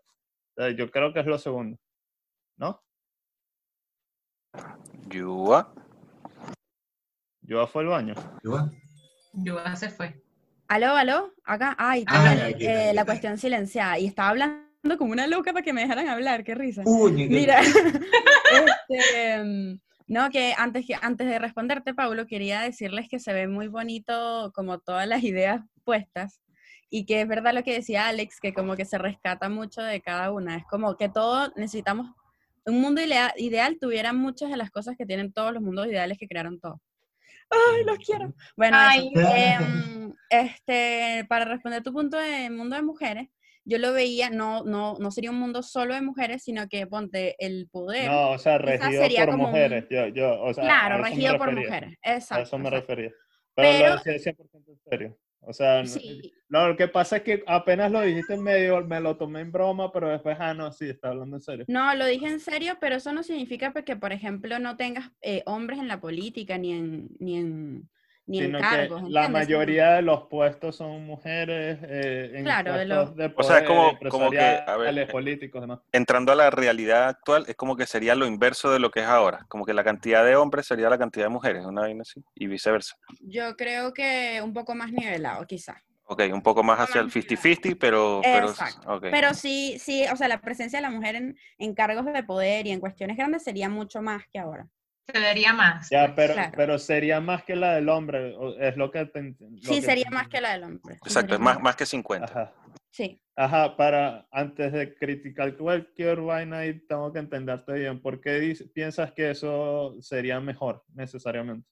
yo creo que es lo segundo, ¿no? Yua. Yua fue al baño. Yua. Yua se fue. Aló, aló, acá. Ay, ah, eh, la cuestión silenciada. Y estaba hablando como una loca para que me dejaran hablar, qué risa. Mira, este, em, no, que antes, que antes de responderte, Paulo, quería decirles que se ve muy bonito como todas las ideas puestas y que es verdad lo que decía Alex, que como que se rescata mucho de cada una. Es como que todos necesitamos, un mundo ideal, tuviera muchas de las cosas que tienen todos los mundos ideales que crearon todos. ¡Ay, los quiero! Bueno, em, este, para responder tu punto de mundo de mujeres, yo lo veía, no, no, no sería un mundo solo de mujeres, sino que ponte el poder. No, o sea, regido por mujeres. yo, yo, o sea, claro, regido por mujeres. Exacto. A eso me refería. Pero, Pero, lo decía 100% en serio. O sea, no, lo que pasa es que apenas lo dijiste en medio, me lo tomé en broma, pero después, ah, no, sí, está hablando en serio. No, lo dije en serio, pero eso no significa que, por ejemplo, no tengas eh, hombres en la política ni en, ni en, ni en cargos. la mayoría de los puestos son mujeres eh, en claro, puestos de, poder, o sea, es como, como que, a ver, eh, políticos, demás. entrando a la realidad actual, es como que sería lo inverso de lo que es ahora, como que la cantidad de hombres sería la cantidad de mujeres, una vaina así, y viceversa. Yo creo que un poco más nivelado, quizás. Ok, un poco más hacia el 50-50, pero... Pero, okay. pero sí, sí, o sea, la presencia de la mujer en, en cargos de poder y en cuestiones grandes sería mucho más que ahora se vería más. Ya, pero, pero sería más que la del hombre, es lo que... sí, sería más que la del hombre. Exacto, es más, más que 50. Ajá. Sí. Ajá, para, antes de criticar cualquier vaina y tengo que entenderte bien, ¿por qué piensas que eso sería mejor necesariamente?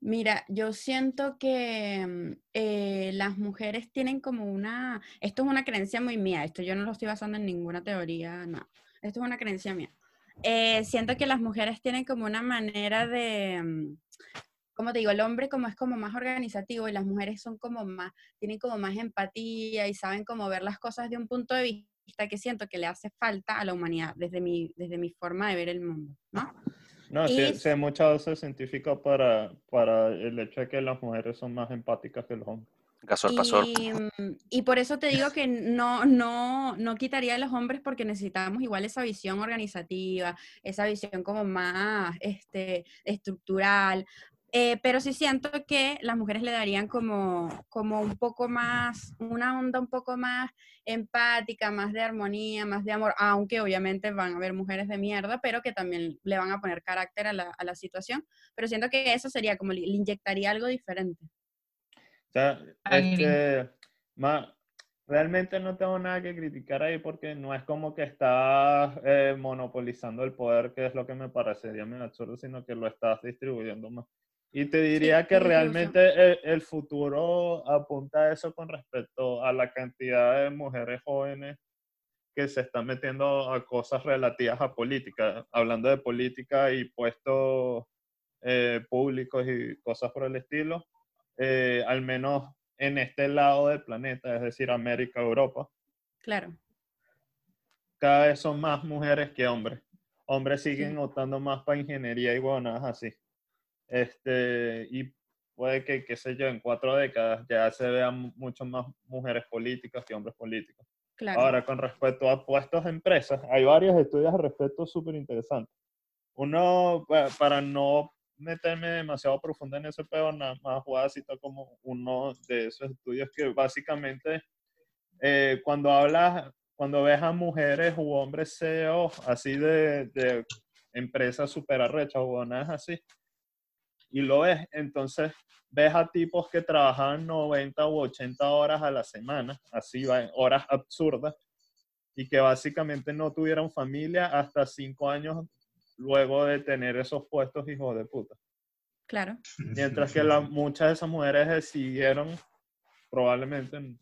Mira, yo siento que mm, eh, las mujeres tienen como una, esto es una creencia muy mía, esto yo no lo estoy basando en ninguna teoría, no, esto es una creencia mía. Eh, siento que las mujeres tienen como una manera de, mm, como te digo, el hombre como es como más organizativo y las mujeres son como más, tienen como más empatía y saben cómo ver las cosas de un punto de vista que siento que le hace falta a la humanidad desde mi, desde mi forma de ver el mundo, ¿no? No, sí, sí, muchas veces científico para, para el hecho de que las mujeres son más empáticas que los hombres. Y, mm, y, por eso te digo que no, no, no quitaría a los hombres porque necesitamos igual esa visión organizativa, esa visión como más este, estructural. Eh, pero sí siento que las mujeres le darían como, como un poco más, una onda un poco más empática, más de armonía, más de amor, aunque obviamente van a haber mujeres de mierda, pero que también le van a poner carácter a la, a la situación. Pero siento que eso sería como le inyectaría algo diferente sea, este, realmente no tengo nada que criticar ahí porque no es como que estás eh, monopolizando el poder, que es lo que me parecería muy absurdo, sino que lo estás distribuyendo más. Y te diría que realmente el, futuro apunta a eso con respecto a la cantidad de mujeres jóvenes que se están metiendo a cosas relativas a política, hablando de política y puestos eh, públicos y cosas por el estilo eh, al menos en este lado del planeta, es decir, América, Europa. Claro. Cada vez son más mujeres que hombres. Hombres siguen optando más para ingeniería y buenas así. Este, y puede que, qué sé yo, en cuatro décadas ya se vean mucho más mujeres políticas que hombres políticos. Claro. Ahora, con respecto a puestos de empresas, hay varios estudios al respecto súper interesantes. Uno, para no meterme demasiado profundo en ese pedo, nada más voy a citar como uno de esos estudios que básicamente eh, cuando hablas, cuando ves a mujeres u hombres CEO así de, de empresas super arrechas o nada así, y lo ves, entonces ves a tipos que trabajan 90 u 80 horas a la semana, así va, horas absurdas, y que básicamente no tuvieron familia hasta 5 años luego de tener esos puestos hijos de puta. Claro. Mientras que la, muchas de esas mujeres decidieron probablemente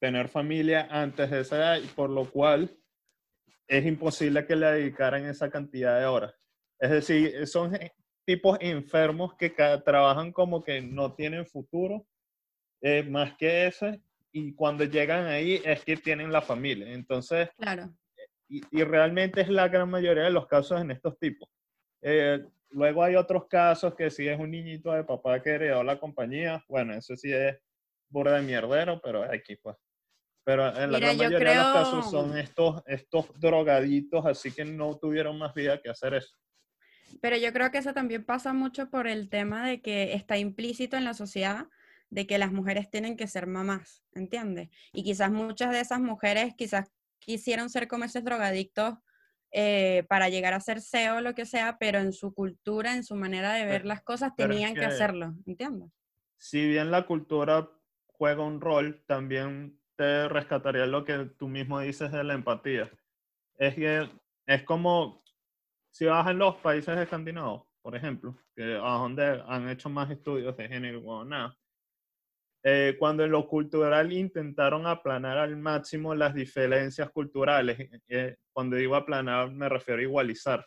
tener familia antes de esa edad, y por lo cual es imposible que le dedicaran esa cantidad de horas. Es decir, son tipos enfermos que trabajan como que no tienen futuro, eh, más que ese, y cuando llegan ahí es que tienen la familia. Entonces, claro y, realmente es la gran mayoría de los casos en estos tipos. Eh, luego hay otros casos que si es un niñito de papá que heredó la compañía, bueno, eso sí es burda de mierdero, pero aquí pues. Pero en la gran mayoría de los casos son estos, estos drogaditos, así que no tuvieron más vida que hacer eso. Pero yo creo que eso también pasa mucho por el tema de que está implícito en la sociedad de que las mujeres tienen que ser mamás, ¿entiendes? Y quizás muchas de esas mujeres quizás quisieron ser como esos drogadictos eh, para llegar a ser CEO o lo que sea, pero en su cultura, en su manera de ver las cosas, tenían que, hacerlo, ¿entiendes? Si bien la cultura juega un rol, también te rescataría lo que tú mismo dices de la empatía. Es que es como si vas en los países escandinavos, por ejemplo, que a donde han hecho más estudios de género o nada, eh, cuando en lo cultural intentaron aplanar al máximo las diferencias culturales, eh, eh, cuando digo aplanar me refiero a igualizar,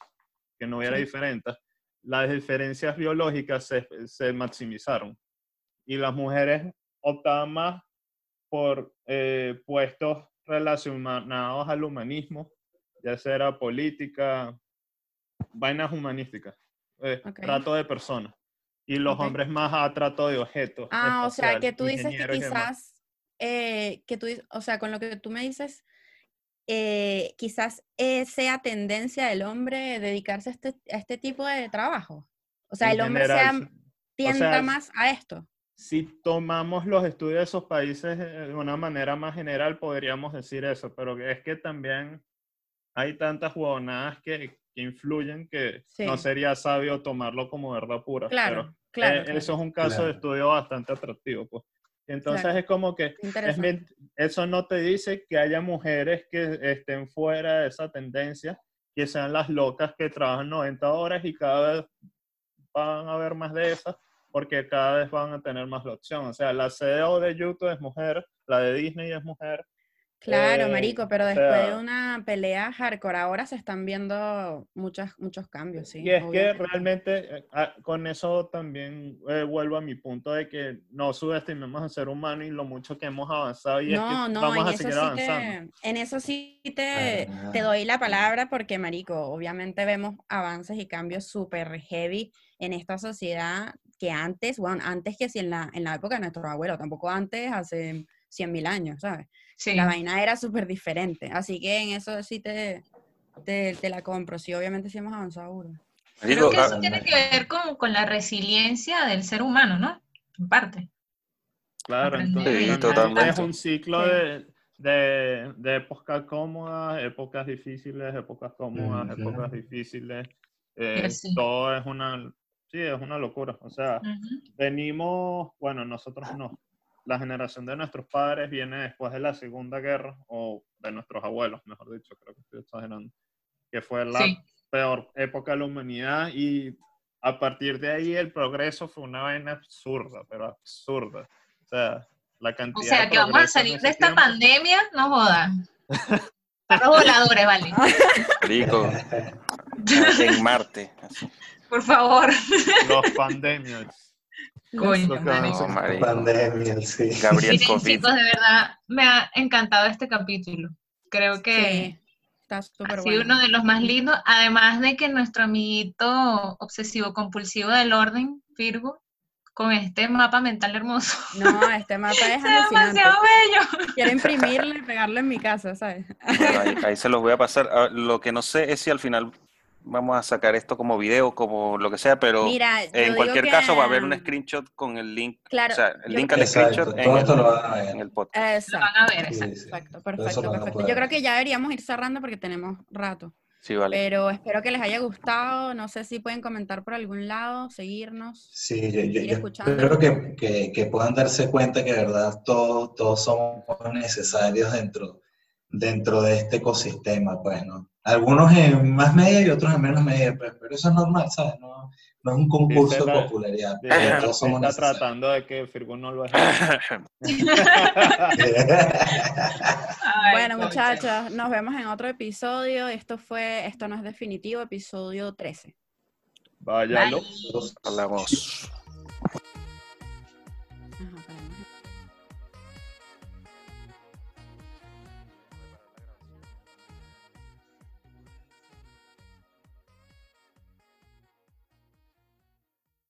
que no hubiera diferencias, las diferencias biológicas se, se, maximizaron y las mujeres optaban más por puestos relacionados al humanismo, ya sea política, vainas humanísticas, trato de personas y los hombres más a trato de objetos. Ah, o sea, que tú dices que quizás, eh, que tú, o sea, con lo que tú me dices, eh, quizás sea tendencia del hombre dedicarse a este, a este tipo de trabajo. O sea, el hombre sea, tienda más a esto. Si tomamos los estudios de esos países eh, de una manera más general, podríamos decir eso, pero es que también hay tantas jugonadas que, que influyen que no sería sabio tomarlo como verdad pura. Claro. Eh, claro, Eso es un caso de estudio bastante atractivo. Pues. Entonces es como que eso no te dice que haya mujeres que estén fuera de esa tendencia, que sean las locas que trabajan 90 horas y cada vez van a haber más de esas, porque cada vez van a tener más la opción. O sea, la CEO de YouTube es mujer, la de Disney es mujer, Claro, eh, marico, pero después de una pelea hardcore ahora se están viendo muchos, muchos cambios, sí. Y es que realmente eh, ah, con eso también eh, vuelvo a mi punto de que no subestimemos al ser humano y lo mucho que hemos avanzado y no, es que no, vamos a seguir avanzando. en eso sí te, te, doy la palabra porque, marico, obviamente vemos avances y cambios súper heavy en esta sociedad que antes, bueno, antes que si en la, en la época de nuestro abuelo, tampoco antes, hace 100 mil años, ¿sabes? La vaina era súper diferente. Así que en eso sí te, te, la compro. Sí, obviamente sí hemos avanzado Creo que eso tiene que ver con, con, la resiliencia del ser humano, ¿no? En parte. Claro, entonces es un ciclo de, de, de, épocas cómodas, épocas difíciles, épocas cómodas, épocas difíciles. Eh, todo es una, sí, es una locura. O sea, venimos, bueno, nosotros no, la generación de nuestros padres viene después de la Segunda Guerra, o de nuestros abuelos, mejor dicho, creo que estoy exagerando, que fue la peor época de la humanidad y a partir de ahí el progreso fue una vaina absurda, pero absurda. O sea, la cantidad... O sea, que vamos a salir de esta pandemia, no jodan. Los voladores, vale. Rico. En Marte. Por favor. Los pandemias. Coño, pandemia, sí. Gabriel Chicos, de verdad, me ha encantado este capítulo. Creo que está súper ha sido uno de los más lindos, además de que nuestro amiguito obsesivo compulsivo del orden, Virgo, con este mapa mental hermoso. No, este mapa es demasiado bello. Quiero imprimirlo y pegarlo en mi casa, ¿sabes? ahí, ahí, se los voy a pasar. Ah, lo que no sé es si al final vamos a sacar esto como video, como lo que sea, pero en cualquier caso va a haber un screenshot con el link, claro, o sea, el link al screenshot en el, en podcast. Lo van a ver, exacto, perfecto, perfecto. Yo creo que ya deberíamos ir cerrando porque tenemos rato. Sí, vale. Pero espero que les haya gustado. No sé si pueden comentar por algún lado, seguirnos. Sí, yo, yo, creo que, que, que, puedan darse cuenta que de verdad todos, todos somos necesarios dentro, dentro de este ecosistema, pues, ¿no? Algunos en más media y otros en menos media, pues, pero eso es normal, ¿sabes? No, no es un concurso de popularidad. todos somos está tratando de que Firgo no lo haga. bueno, muchachos, nos vemos en otro episodio. Esto fue, esto no es definitivo, episodio 13. Váyalo. Hablamos.